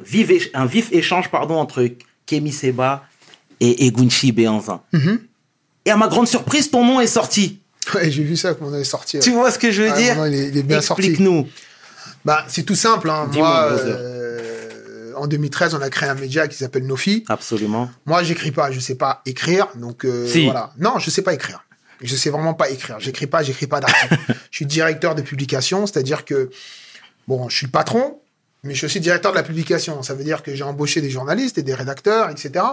vif, éch- un vif échange pardon, entre Kémy Seba et Egunchi Beanzin. Mhm. Et à ma grande surprise, ton nom est sorti. Ouais, j'ai vu ça qu'on avait sorti. Tu vois ce que je veux Ouais, dire il, est, il est bien sorti. Explique-nous. Bah, c'est tout simple. Hein. Moi, euh, en 2013, on a créé un média qui s'appelle Nofi. Absolument. Moi, j'écris pas, je sais pas écrire, donc euh, Si. voilà. Non, je sais pas écrire. Je sais vraiment pas écrire. J'écris pas, j'écris pas d'articles. je suis directeur de publication, c'est-à-dire que bon, je suis le patron, mais je suis aussi directeur de la publication. Ça veut dire que j'ai embauché des journalistes et des rédacteurs, etc.,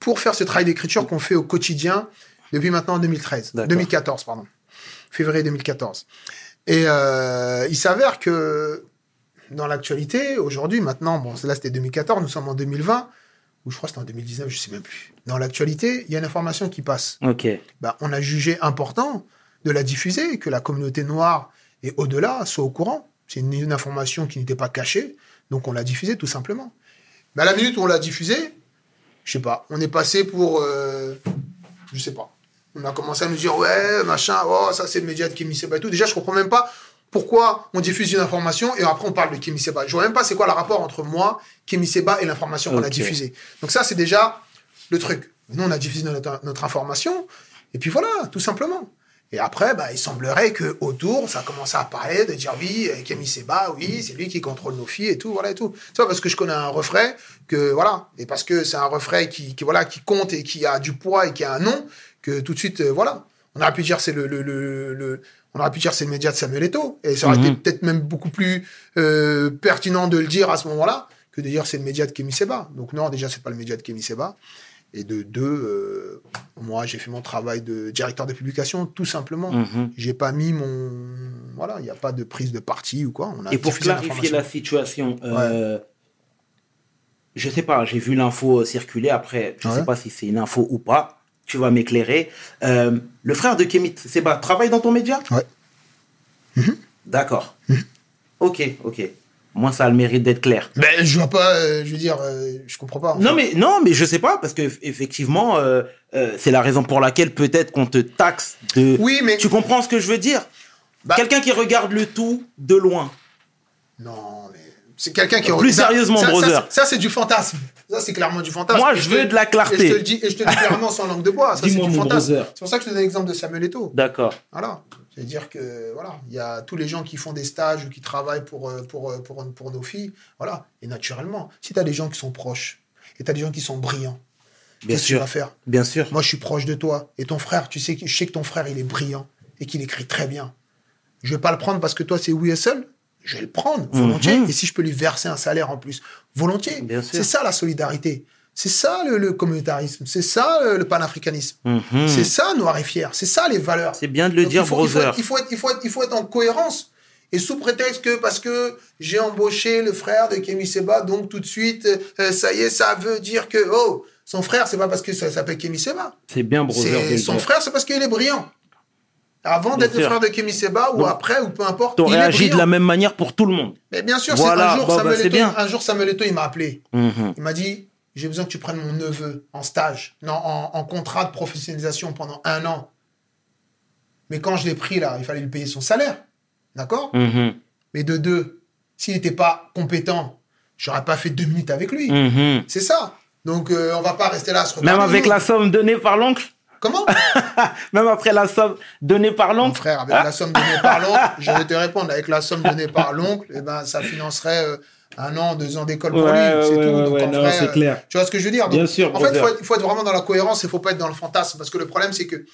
pour faire ce travail d'écriture qu'on fait au quotidien depuis maintenant 2013, D'accord. 2014, pardon, février 2014. Et euh, il s'avère que dans l'actualité, aujourd'hui, maintenant, bon, là c'était 2014, nous sommes en 2020, ou je crois que c'était en 2019, je sais même plus. Dans l'actualité, il y a une information qui passe. Ok. Bah, on a jugé important de la diffuser, que la communauté noire et au-delà soit au courant. C'est une, une information qui n'était pas cachée, donc on l'a diffusée tout simplement. Mais à la minute où on l'a diffusée, je sais pas, on est passé pour, euh, je sais pas. On a commencé à nous dire ouais machin, oh ça c'est le média de Kémy Seba et tout. Déjà je comprends même pas pourquoi on diffuse une information et après on parle de Kémy Seba. Je vois même pas c'est quoi le rapport entre moi, Kémy Seba et l'information qu'on a diffusée. Donc ça c'est déjà le truc. Nous on a diffusé notre, notre information et puis voilà, tout simplement. Et après, bah, il semblerait que autour, ça a commencé à parler, de dire oui, euh, Kémy Seba, oui, c'est lui qui contrôle nos filles et tout, voilà et tout. C'est pas parce que je connais un refrain que voilà, et parce que c'est un refrain qui, qui voilà, qui compte et qui a du poids et qui a un nom, que tout de suite, euh, voilà. On aurait pu dire c'est le, le, le, le- on aurait pu dire c'est le média de Samuel Eto'o, et ça aurait Mhm. été peut-être même beaucoup plus euh, pertinent de le dire à ce moment-là que de dire c'est le média de Kémy Seba. Donc non, déjà c'est pas le média de Kémy Seba. Et de deux, euh, moi j'ai fait mon travail de directeur de publication tout simplement. Mhm. J'ai pas mis mon. Voilà, il n'y a pas de prise de parti ou quoi. On a Et pour clarifier la situation, euh, je sais pas, j'ai vu l'info circuler après, je Ouais. sais pas si c'est une info ou pas, tu vas m'éclairer. Euh, le frère de Kémy Seba travaille dans ton média? Ouais. Mhm. D'accord. Ok, ok. Moi, ça a le mérite d'être clair. Ben, je vois pas, euh, je veux dire, euh, je comprends pas. Non fait. mais non mais je sais pas parce que effectivement c'est la raison pour laquelle peut-être qu'on te taxe de. Oui, mais. Tu comprends ce que je veux dire? Bah- Quelqu'un qui regarde le tout de loin. Non, mais. C'est quelqu'un qui. Plus ça- sérieusement, ça, ça, brother. Ça, c'est du fantasme. Ça, c'est clairement du fantasme. Moi, je te- veux de la Et je te clarté. le dis, et je te le dis clairement sans langue de bois. Ça, c'est Dis-moi, du mon fantasme. brother. C'est pour ça que je te donne l'exemple de Samuel Eto'o. D'accord. Voilà. C'est-à-dire que, voilà, il y a tous les gens qui font des stages ou qui travaillent pour, euh, pour, euh, pour, pour nos filles. Voilà. Et naturellement, si tu as des gens qui sont proches et tu as des gens qui sont brillants, Bien qu'est-ce que tu sûr. vas faire? Bien sûr. Moi, je suis proche de toi. Et ton frère, tu sais, que- je sais que ton frère, il est brillant et qu'il écrit très bien. Je vais pas le prendre parce que toi, c'est oui et seul. Je vais le prendre volontiers. Mhm. Et si je peux lui verser un salaire en plus, volontiers. C'est ça la solidarité. C'est ça le, le communautarisme, c'est ça le, le panafricanisme, Mhm. c'est ça noir et fier, c'est ça les valeurs. C'est bien de le Donc, dire, il faut, il faut brother. être- il, faut être, il, faut être, il faut être en cohérence. Et sous prétexte que parce que j'ai embauché le frère de Kémy Seba, donc tout de suite, euh, ça y est, ça veut dire que, oh, son frère, c'est pas parce que ça s'appelle Kémy Seba. C'est bien, brother. son frère, c'est parce qu'il est brillant. Avant d'être le frère de Kémy Seba ou Donc, après ou peu importe, T'aurais agi de la même manière pour tout le monde. Mais bien sûr, c'est Voilà, un jour, bah, Samuel bien. un jour Samuel Eto'o, il m'a appelé. Mhm. Il m'a dit, j'ai besoin que tu prennes mon neveu en stage, non, en, en contrat de professionnalisation pendant un an. Mais quand je l'ai pris là, il fallait lui payer son salaire. D'accord? Mhm. Mais de deux, s'il n'était pas compétent, j'aurais pas fait deux minutes avec lui. Mhm. C'est ça. Donc, euh, on va pas rester là à se. Même avec la somme donnée par l'oncle? Comment Même après la somme donnée par Mon l'oncle frère, avec la somme donnée par l'oncle, je vais te répondre, avec la somme donnée par l'oncle, eh ben, ça financerait euh, un an, deux ans d'école pour Ouais, lui. ouais, c'est ouais, tout. Donc, non, euh, clair. Tu vois ce que je veux dire? Donc, Bien sûr, En fait, il faut, être- il faut être vraiment dans la cohérence et il faut pas être dans le fantasme. Parce que le problème, c'est que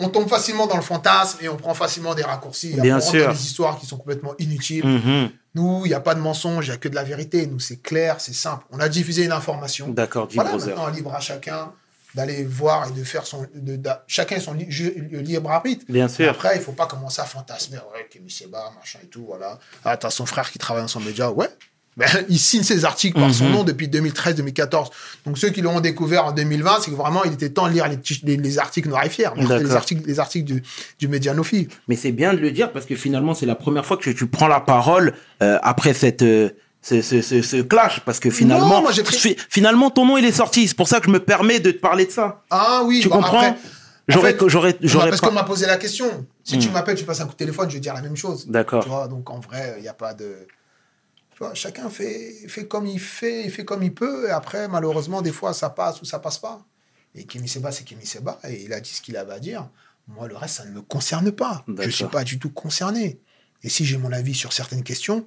on tombe facilement dans le fantasme et on prend facilement des raccourcis. Bien sûr. dans des histoires qui sont complètement inutiles. Mhm. Nous, il n'y a pas de mensonge, il n'y a que de la vérité. Nous, c'est clair, c'est simple. On a diffusé une information. D'accord, Voilà, maintenant, libre à chacun d'aller voir et de faire son. De, de- chacun son li- jeu- libre arbitre. Bien sûr. Après, il faut pas commencer à fantasmer. Ouais, Kémy Seba, machin et tout, voilà. Ah, t'as son frère qui travaille dans son média. Ouais. Ben, il signe ses articles par son Mhm. nom depuis 2013-2014. Donc, ceux qui l'auront découvert en 2020, c'est que vraiment, il était temps de lire les, t- les, les articles Noir et Fier. Les articles, les articles du, du Médianophile. Mais c'est bien de le dire parce que finalement, c'est la première fois que tu prends la parole euh, après cette. euh, ce, ce, ce, ce clash parce que finalement Non, moi, j'ai pris- fi- finalement ton nom il est sorti c'est pour ça que je me permets de te parler de ça Ah oui, tu bon, comprends après, j'aurais j'aurais j'aurais parce qu'on m'a posé la question. Si tu Hmm. m'appelles, tu passes un coup de téléphone, je vais dire la même chose. D'accord. Tu vois, donc en vrai, il n'y a pas de. Tu vois, chacun fait, fait comme il fait, il fait comme il peut. Et après, malheureusement, des fois, ça passe ou ça passe pas. Et Kémy Seba, c'est Kémy Seba. Et il a dit ce qu'il avait à dire. Moi, le reste, ça ne me concerne pas. Je ne suis pas du tout concerné. Et si j'ai mon avis sur certaines questions,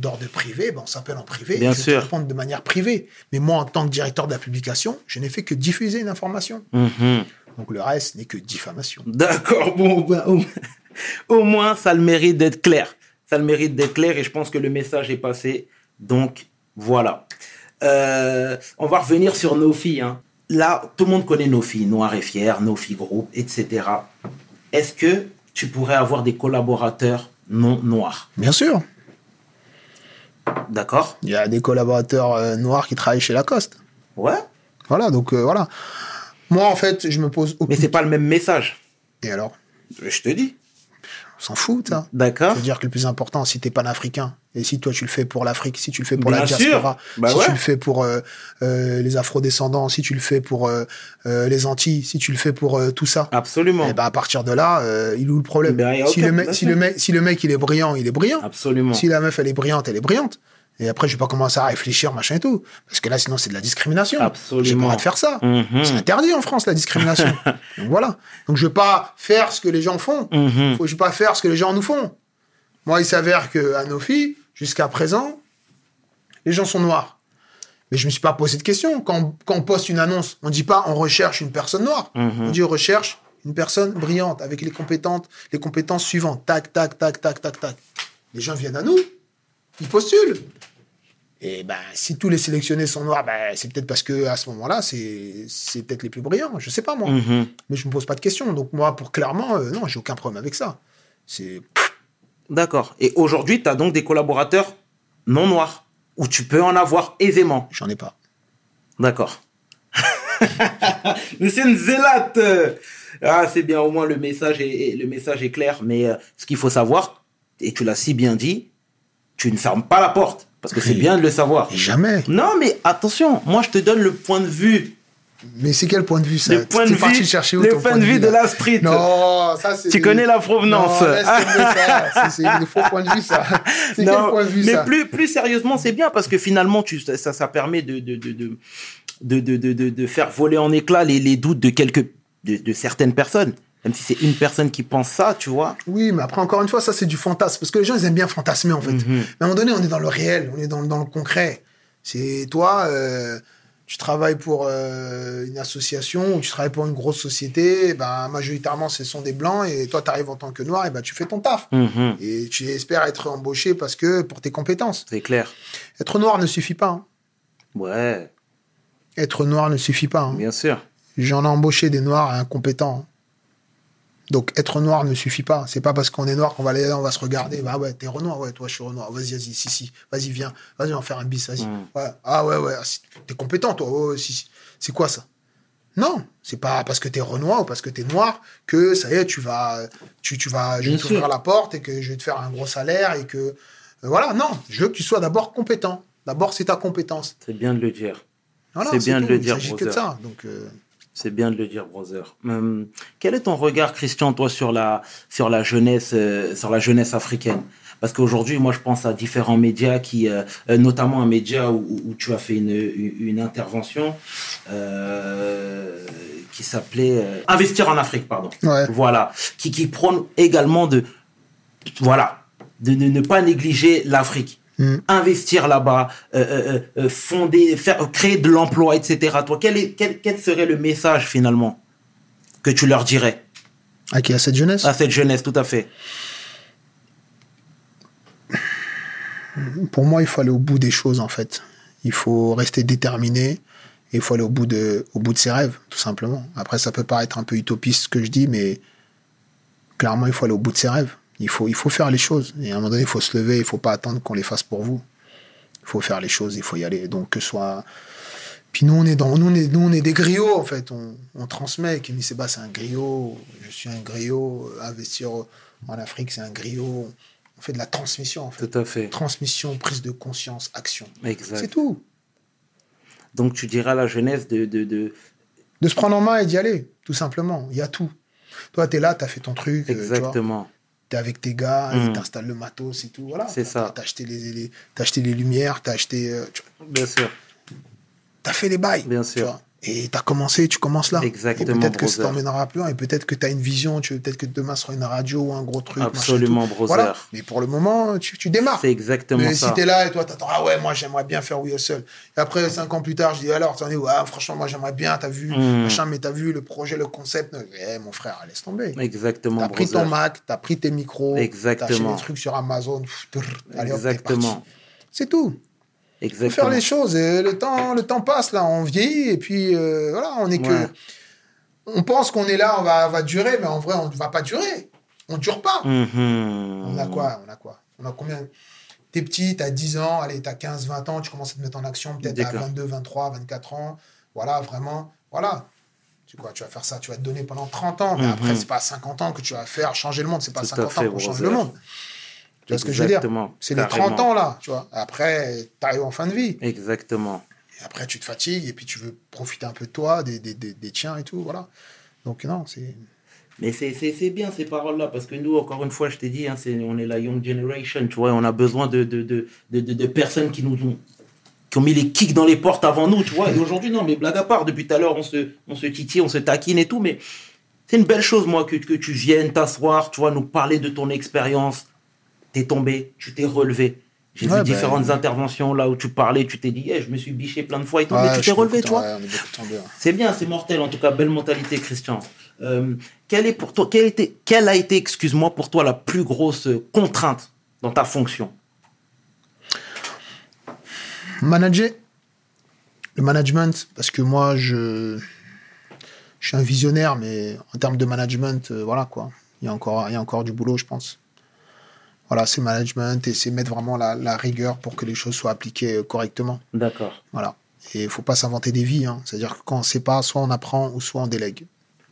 d'ordre privé, ben, on s'appelle en privé. Bien et je sûr. de manière privée. Mais moi, en tant que directeur de la publication, je n'ai fait que diffuser une information. Mhm. Donc le reste n'est que diffamation. D'accord, bon, ben, au, au moins, ça le mérite d'être clair. Ça le mérite d'être clair et je pense que le message est passé. Donc, voilà. Euh, on va revenir sur nos filles. hein. Là, tout le monde connaît nos filles, Noir et Fier, nos filles groupe, etc. Est-ce que tu pourrais avoir des collaborateurs non noirs? Bien sûr. D'accord Il y a des collaborateurs euh, noirs qui travaillent chez Lacoste. Ouais. Voilà, donc euh, voilà. Moi, en fait, je me pose Mais aucune... c'est pas le même message. Et alors? Je te dis. On s'en fout, ça. D'accord C'est-à-dire que le plus important, si t'es panafricain, et si toi tu le fais pour l'Afrique, si tu le fais pour Bien la diaspora, Bah si ouais. tu le fais pour euh, euh, les afrodescendants, si tu le fais pour euh, les Antilles, si tu le fais pour tout ça, Absolument. et ben à partir de là, il où le problème Ben, a si, mec, le mec, si le mec il est brillant, il est brillant. Absolument. Si la meuf elle est brillante, elle est brillante. Et après, je vais pas commencer à réfléchir, machin et tout. Parce que là, sinon, c'est de la discrimination. Absolument. J'ai pas le droit de faire ça. Mhm. C'est interdit en France, la discrimination. Donc voilà. Donc je vais pas faire ce que les gens font. Mhm. Faut, je vais pas faire ce que les gens nous font. Moi, il s'avère que à nos filles, jusqu'à présent, les gens sont noirs. Mais je me suis pas posé de question. Quand, quand on poste une annonce, on dit pas on recherche une personne noire. Mhm. On dit on recherche une personne brillante avec les compétences, les compétences suivantes. Tac, tac, tac, tac, tac, tac. Les gens viennent à nous. Ils postulent. Et ben, si tous les sélectionnés sont noirs, ben, c'est peut-être parce que à ce moment-là, c'est c'est peut-être les plus brillants. Je sais pas moi, Mhm. mais je me pose pas de questions. Donc moi, pour clairement, euh, non, j'ai aucun problème avec ça. C'est D'accord. Et aujourd'hui, tu as donc des collaborateurs non noirs, où tu peux en avoir aisément? j'en ai pas. D'accord. Monsieur Nzelat Ah, c'est bien, au moins le message est, est- le message est clair. Mais euh, ce qu'il faut savoir, et tu l'as si bien dit, tu ne fermes pas la porte. Parce que c'est bien de le savoir. Jamais. Non, mais attention, moi je te donne le point de vue. Mais c'est quel point de vue ça? Le point de vue, chercher où le point de vue de la street. Non, ça c'est. Tu des- connais la provenance. C'est- des faux points de vue ça. C'est quel point de vue mais ça? plus, plus sérieusement, c'est bien parce que finalement, tu, ça, ça, permet de, de, de, de, de, de, faire voler en éclats les, les doutes de quelques, de certaines personnes. Même si c'est une personne qui pense ça, tu vois. Oui, mais après, encore une fois, ça, c'est du fantasme. Parce que les gens, ils aiment bien fantasmer, en fait. Mhm. Mais à un moment donné, on est dans le réel, on est dans, dans le concret. C'est toi, euh, tu travailles pour euh, une association ou tu travailles pour une grosse société, ben, majoritairement, ce sont des blancs, et toi, tu arrives en tant que noir, et ben, tu fais ton taf. Mhm. Et tu espères être embauché parce que pour tes compétences. C'est clair. Être noir ne suffit pas. hein. Ouais. être noir ne suffit pas. hein. Bien sûr. J'en ai embauché des noirs incompétents. Donc être noir ne suffit pas. C'est pas parce qu'on est noir qu'on va aller là, on va se regarder. Bah ouais, t'es renoir, ouais, toi je suis renoir. Vas-y, vas-y, si, si. Vas-y, viens. Vas-y, on va faire un bis, vas-y. Mm. Ouais. Ah ouais, ouais. ah, T'es compétent, toi. Ouais, ouais, si, si. C'est quoi ça? Non, c'est pas parce que t'es renoir ou parce que t'es noir que ça y est, tu vas, tu, tu vas, je vais t'ouvrir la porte et que je vais te faire un gros salaire et que euh, voilà. Non, je veux que tu sois d'abord compétent. D'abord, c'est ta compétence. C'est bien de le dire. Voilà, C'est bien de le Il dire, s'agit que de ça. Donc, euh, C'est bien de le dire, brother. Hum, quel est ton regard, Christian, toi, sur la, sur la jeunesse, euh, sur la jeunesse africaine? Parce qu'aujourd'hui, moi, je pense à différents médias qui, euh, euh, notamment un média où, tu as fait une, une, intervention euh, qui s'appelait Investir en Afrique, pardon. ouais. Voilà, qui, qui prône également de, voilà, de ne, ne pas négliger l'Afrique. Mm. Investir là-bas, euh, euh, euh, fonder, faire, créer de l'emploi, etc. Toi, quel, est, quel, quel serait le message finalement que tu leur dirais? À qui à cette jeunesse? À cette jeunesse, tout à fait Pour moi, il faut aller au bout des choses, en fait. Il faut rester déterminé et il faut aller au bout de, au bout de ses rêves, tout simplement. Après, ça peut paraître un peu utopiste ce que je dis, mais clairement, il faut aller au bout de ses rêves. Il faut, il faut faire les choses. Et à un moment donné, il faut se lever, il faut pas attendre qu'on les fasse pour vous. Il faut faire les choses, il faut y aller. Donc, que ce soit. Puis nous, on est, dans, nous, on est, nous, on est des griots, en fait. On, on transmet. Kémy Seba, c'est un griot. Je suis un griot. Investir en Afrique, c'est un griot. On fait de la transmission, en fait Tout à fait. transmission, prise de conscience, action. C'est tout. Donc tu diras à la jeunesse de, de, de- De se prendre en main et d'y aller, tout simplement. Il y a tout. Toi, tu es là, tu as fait ton truc, euh, exactement. Tu es avec tes gars, Mm. ils t'installent le matos et tout. Voilà. C'est ça. Tu as acheté les, les, t'as acheté les lumières, tu as acheté. euh, tu Bien sûr. as fait les bails. Bien sûr. Et tu as commencé, tu commences là. Exactement, peut-être que ça t'emmènera plus loin. Et peut-être que tu as une vision, tu peut-être que demain sera une radio ou un gros truc. Absolument, brother. Voilà. Mais pour le moment, tu, tu démarres. C'est exactement Mais ça. si t'es là et toi t'attends, ah ouais, moi j'aimerais bien faire We Hustle. Et après, cinq ans plus tard, je dis alors, t'en es où? Ah, franchement, moi j'aimerais bien, t'as vu, Mm. machin, mais t'as vu le projet, le concept? Eh, mon frère, laisse tomber. Exactement, T'as pris brother. ton Mac, t'as pris tes micros, t'as acheté des trucs sur Amazon. pff, brrr, allez, hop, t'es Exactement. C'est tout. Faut Exactement. faire les choses. Et le temps, le temps passe là, on vieillit et puis euh, voilà, on est Ouais. que. On pense qu'on est là, on va, on va durer, mais en vrai, on ne va pas durer. On dure pas. Mhm. On a quoi On a quoi? On a combien? T'es petit, t'as 10 ans, allez, t'as 15, 20 ans, tu commences à te mettre en action, peut-être à D'accord. 22, 23, 24 ans. Voilà, vraiment, voilà. Tu, quoi, tu vas faire ça, tu vas te donner pendant 30 ans, mais Mhm. après, c'est pas à 50 ans que tu vas faire changer le monde, c'est pas à Tout à 50 fait, ans qu'on change le monde. Tu vois ce que je veux dire. C'est les Carrément. 30 ans, là, tu vois. Après, t'arrives en fin de vie. Exactement. Et après, tu te fatigues, et puis tu veux profiter un peu de toi, des, des, des, des tiens et tout, voilà. Donc, non, c'est... Mais c'est- bien ces paroles-là, parce que nous, encore une fois, je t'ai dit, hein, on est la young generation, tu vois, on a besoin de, de, de, de, de- de personnes qui nous ont, qui ont mis les kicks dans les portes avant nous, tu vois. Et aujourd'hui, non, mais blague à part, depuis tout à l'heure, on se, on se titille, on se taquine et tout, mais c'est une belle chose, moi, que, que tu viennes t'asseoir, tu vois, nous parler de ton expérience. T'es tombé, tu t'es relevé. J'ai Ouais, vu ben- différentes interventions là où tu parlais, tu t'es dit, Eh, je me suis biché plein de fois et tout, mais Ouais, tu t'es relevé, ouais. C'est bien, c'est mortel en tout cas, belle mentalité, Christian. Euh, quelle est pour toi, quelle, était, quelle a été, excuse-moi, pour toi la plus grosse contrainte dans ta fonction? Manager. Le management, parce que moi, je, je suis un visionnaire, mais en termes de management, euh, voilà quoi. Il y, a encore, il y a encore du boulot, je pense. Voilà, c'est management et c'est mettre vraiment la, la rigueur pour que les choses soient appliquées euh, correctement. D'accord. Voilà. Et il faut pas s'inventer des vies. hein. C'est-à-dire que quand on ne sait pas, soit on apprend ou soit on délègue.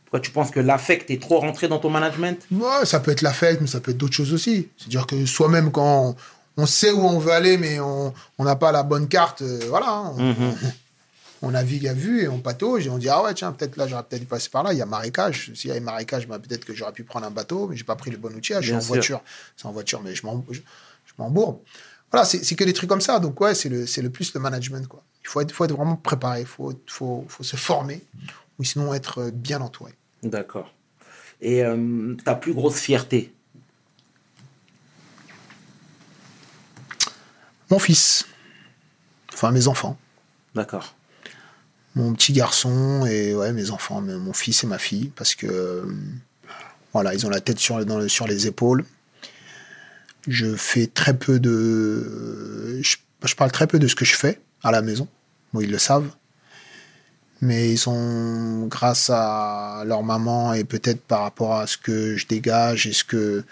Pourquoi tu penses que l'affect est trop rentré dans ton management? Ouais, ça peut être la fête, mais ça peut être d'autres choses aussi. C'est-à-dire que soi-même, quand on, on sait où on veut aller, mais on n'a pas la bonne carte, euh, voilà. hein. Mhm. On navigue à vue et on patauge et on dit ah ouais tiens peut-être là j'aurais peut-être dû passer par là. Il y a marécage. S'il y avait marécage bah, peut-être que j'aurais pu prendre un bateau mais j'ai pas pris le bon outillage je suis en voiture. C'est en voiture mais je m'embourbe. Voilà c'est que des trucs comme ça. Donc ouais c'est le plus le management quoi. Il faut être faut être vraiment préparé. Faut faut faut se former ou sinon être bien entouré. D'accord. Et euh, ta plus grosse fierté? Mon fils. Enfin mes enfants. D'accord. Mon petit garçon et ouais mes enfants mon fils et ma fille parce que voilà ils ont la tête sur les épaules je fais très peu de je, parle très peu de ce que je fais à la maison bon ils le savent Mais ils sont, grâce à leur maman et peut-être par rapport à ce que je dégage et ce que.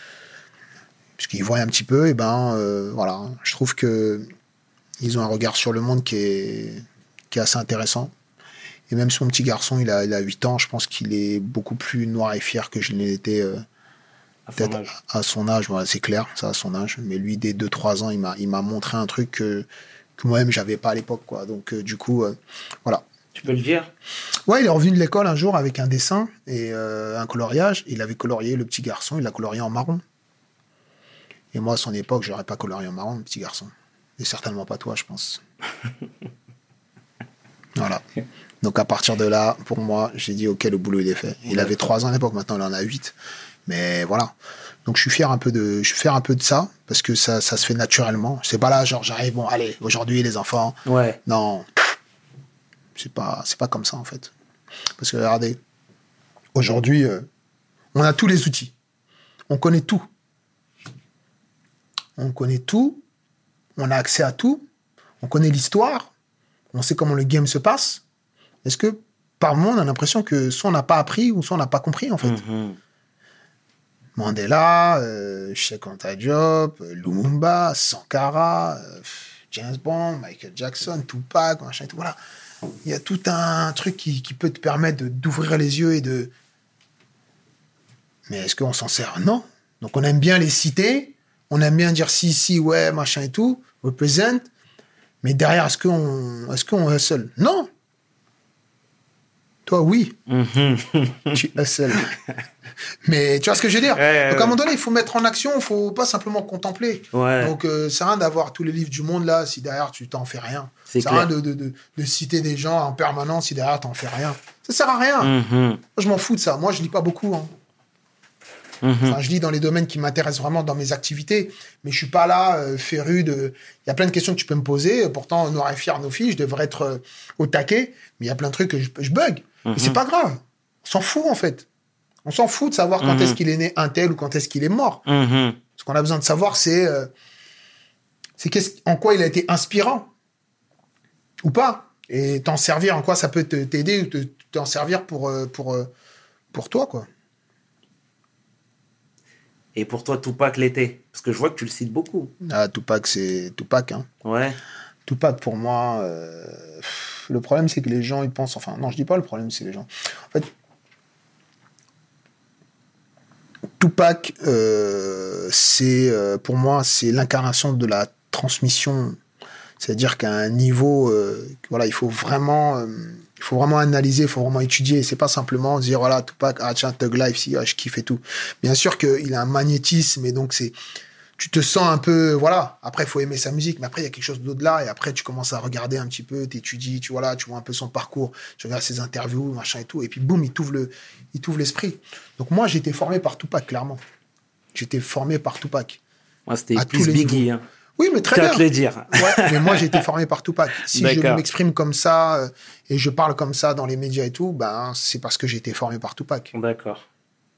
ce qu'ils voient un petit peu, et ben euh, voilà. Je trouve que ils ont un regard sur le monde qui est assez intéressant. Et même si mon petit garçon, il a, il a 8 ans, je pense qu'il est beaucoup plus noir et fier que je été euh, À son peut-être âge. à son âge. Voilà, c'est clair, ça à son âge. Mais lui, dès 2-3 ans, il m'a, il m'a montré un truc que, que moi-même, j'avais pas à l'époque. Quoi. Donc, euh, du coup, euh, voilà. Tu peux le dire? Ouais, il est revenu de l'école un jour avec un dessin et un coloriage. Il avait colorié le petit garçon, il l'a colorié en marron. Et moi, à son époque, je l'aurais pas colorié en marron, le petit garçon. Et certainement pas toi, je pense. voilà. Donc à partir de là, pour moi, j'ai dit ok, le boulot il est fait. Il avait trois ans à l'époque, maintenant il en a huit. Mais voilà. Donc je suis fier un peu de, je suis fier un peu de ça parce que ça, ça se fait naturellement. C'est pas là genre j'arrive bon allez aujourd'hui les enfants. Ouais. Non, c'est pas, c'est pas comme ça en fait. Parce que regardez, aujourd'hui, euh, on a tous les outils, on connaît tout, on connaît tout, on a accès à tout, on connaît l'histoire, on sait comment le game se passe. Est-ce que par moment on a l'impression que soit on n'a pas appris ou soit on n'a pas compris en fait. Mhm. Mandela, euh, Cheikh Anta Diop, euh, Lumumba, Sankara, euh, James Bond, Michael Jackson, Tupac, machin et tout. Voilà. Il y a tout un truc qui, qui peut te permettre d'ouvrir les yeux et de. Mais est-ce qu'on s'en sert? Non. Donc on aime bien les citer, on aime bien dire si, si, ouais, machin et tout, represent. Mais derrière, est-ce qu'on est qu'on est seul? Non. Toi, oui Mhm. tu. Mais tu vois ce que je veux dire Ouais, Donc à un moment donné, il faut mettre en action, il faut pas simplement contempler. Ouais. Donc euh, c'est rien d'avoir tous les livres du monde là si derrière tu t'en fais rien. C'est C'est rien de, de, de, de citer des gens en permanence si derrière t'en fais rien. Ça sert à rien. Moi, Mhm. je m'en fous de ça. Moi, je lis pas beaucoup. hein. Mhm. Enfin, je lis dans les domaines qui m'intéressent vraiment dans mes activités, mais je suis pas là euh, féru de. Il y a plein de questions que tu peux me poser. Pourtant, noir et fier, nos filles, je devrais être euh, au taquet, mais il y a plein de trucs que je, je bug. Mhm. Et c'est pas grave. On s'en fout en fait. On s'en fout de savoir quand Mhm. est-ce qu'il est né un tel ou quand est-ce qu'il est mort. Mhm. Ce qu'on a besoin de savoir, c'est euh, c'est en quoi il a été inspirant ou pas, et t'en servir. En quoi ça peut t'aider ou te- t'en servir pour euh, pour euh, pour toi quoi. Et pour toi, Tupac l'était Parce que je vois que tu le cites beaucoup. Ah, Tupac, c'est Tupac. Hein. Ouais. Tupac, pour moi, euh, le problème, c'est que les gens, ils pensent. Enfin, non, je dis pas le problème, c'est les gens. En fait, Tupac, euh, c'est euh, pour moi, c'est l'incarnation de la transmission. C'est-à-dire qu'à un niveau, euh, voilà, il faut vraiment, il faut vraiment analyser, il faut vraiment étudier. C'est pas simplement dire voilà, Tupac, ah tiens, Thug Life, si, ah, je kiffe et tout. Bien sûr qu'il a un magnétisme et donc c'est, tu te sens un peu, voilà. Après, il faut aimer sa musique, mais après, il y a quelque chose d'au-delà. Et après, tu commences à regarder un petit peu, t'étudies, tu vois là, tu vois un peu son parcours, tu regardes ses interviews, machin et tout. Et puis, boum, il t'ouvre le, il t'ouvre l'esprit. Donc, moi, j'ai été formé par Tupac, clairement. J'étais formé par Tupac. Moi, c'était plus Biggie. Hein. Oui, mais très bien. te le dire. Ouais, mais moi, j'ai été formé par Tupac. Si je m'exprime comme ça euh, et je parle comme ça dans les médias et tout, ben, c'est parce que j'ai été formé par Tupac. D'accord.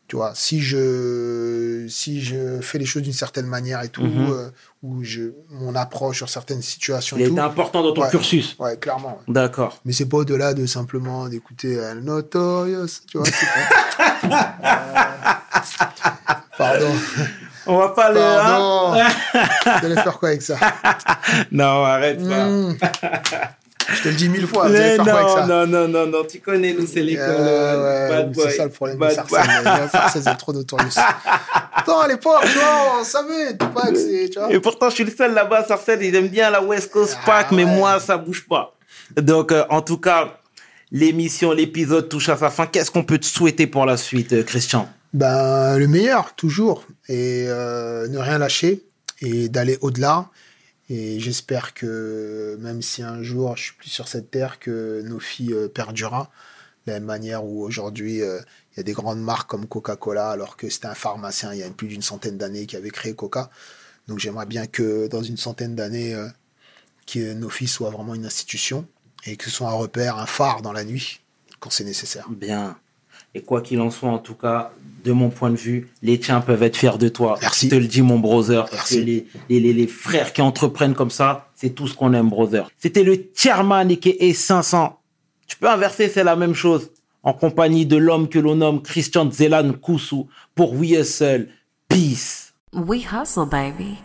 Tu vois, si je, si je fais les choses d'une certaine manière et tout, Mhm. euh, ou je, mon approche sur certaines situations Il tout. important dans ton Ouais. cursus. Ouais, clairement. ouais. D'accord. Mais c'est pas au-delà de simplement d'écouter euh, Notorious, tu vois. Pardon. On va pas le. hein Pardon. Vous allez faire quoi avec ça? Non, arrête ça. Je te le dis mille fois, Mais quoi avec non, ça non, non, non, non, tu connais, nous, c'est l'école. Euh, euh, ouais, c'est ça le problème de Bad boy. Sarcelles, c'est trop notorious. Pourtant, à l'époque, on savait, Tupac, c'est. Et pourtant, je suis le seul là-bas, Sarcelles, ils aiment bien la West Coast Ah, Pack, mais ouais. moi, ça bouge pas. Donc, euh, en tout cas, l'émission, l'épisode touche à sa fin. Qu'est-ce qu'on peut te souhaiter pour la suite, euh, Christian? Ben, le meilleur, toujours. Et euh, ne rien lâcher et d'aller au-delà. Et j'espère que même si un jour je suis plus sur cette terre, que nos filles euh, perdurera. De la même manière où aujourd'hui, euh, il y a des grandes marques comme Coca-Cola, alors que c'était un pharmacien il y a plus d'une centaine d'années qui avait créé Coca. Donc j'aimerais bien que dans une centaine d'années, euh, que nos filles soient vraiment une institution et que ce soit un repère, un phare dans la nuit quand c'est nécessaire. Bien. Et quoi qu'il en soit, en tout cas, de mon point de vue, les tiens peuvent être fiers de toi. Merci. Je te le dis, mon brother. Parce que Merci. les, les, les, les frères qui entreprennent comme ça, c'est tout ce qu'on aime, brother. C'était le chairman et 500 Tu peux inverser, c'est la même chose. En compagnie de l'homme que l'on nomme Christian Zelan Koussou pour We Hustle. Peace. We hustle, baby.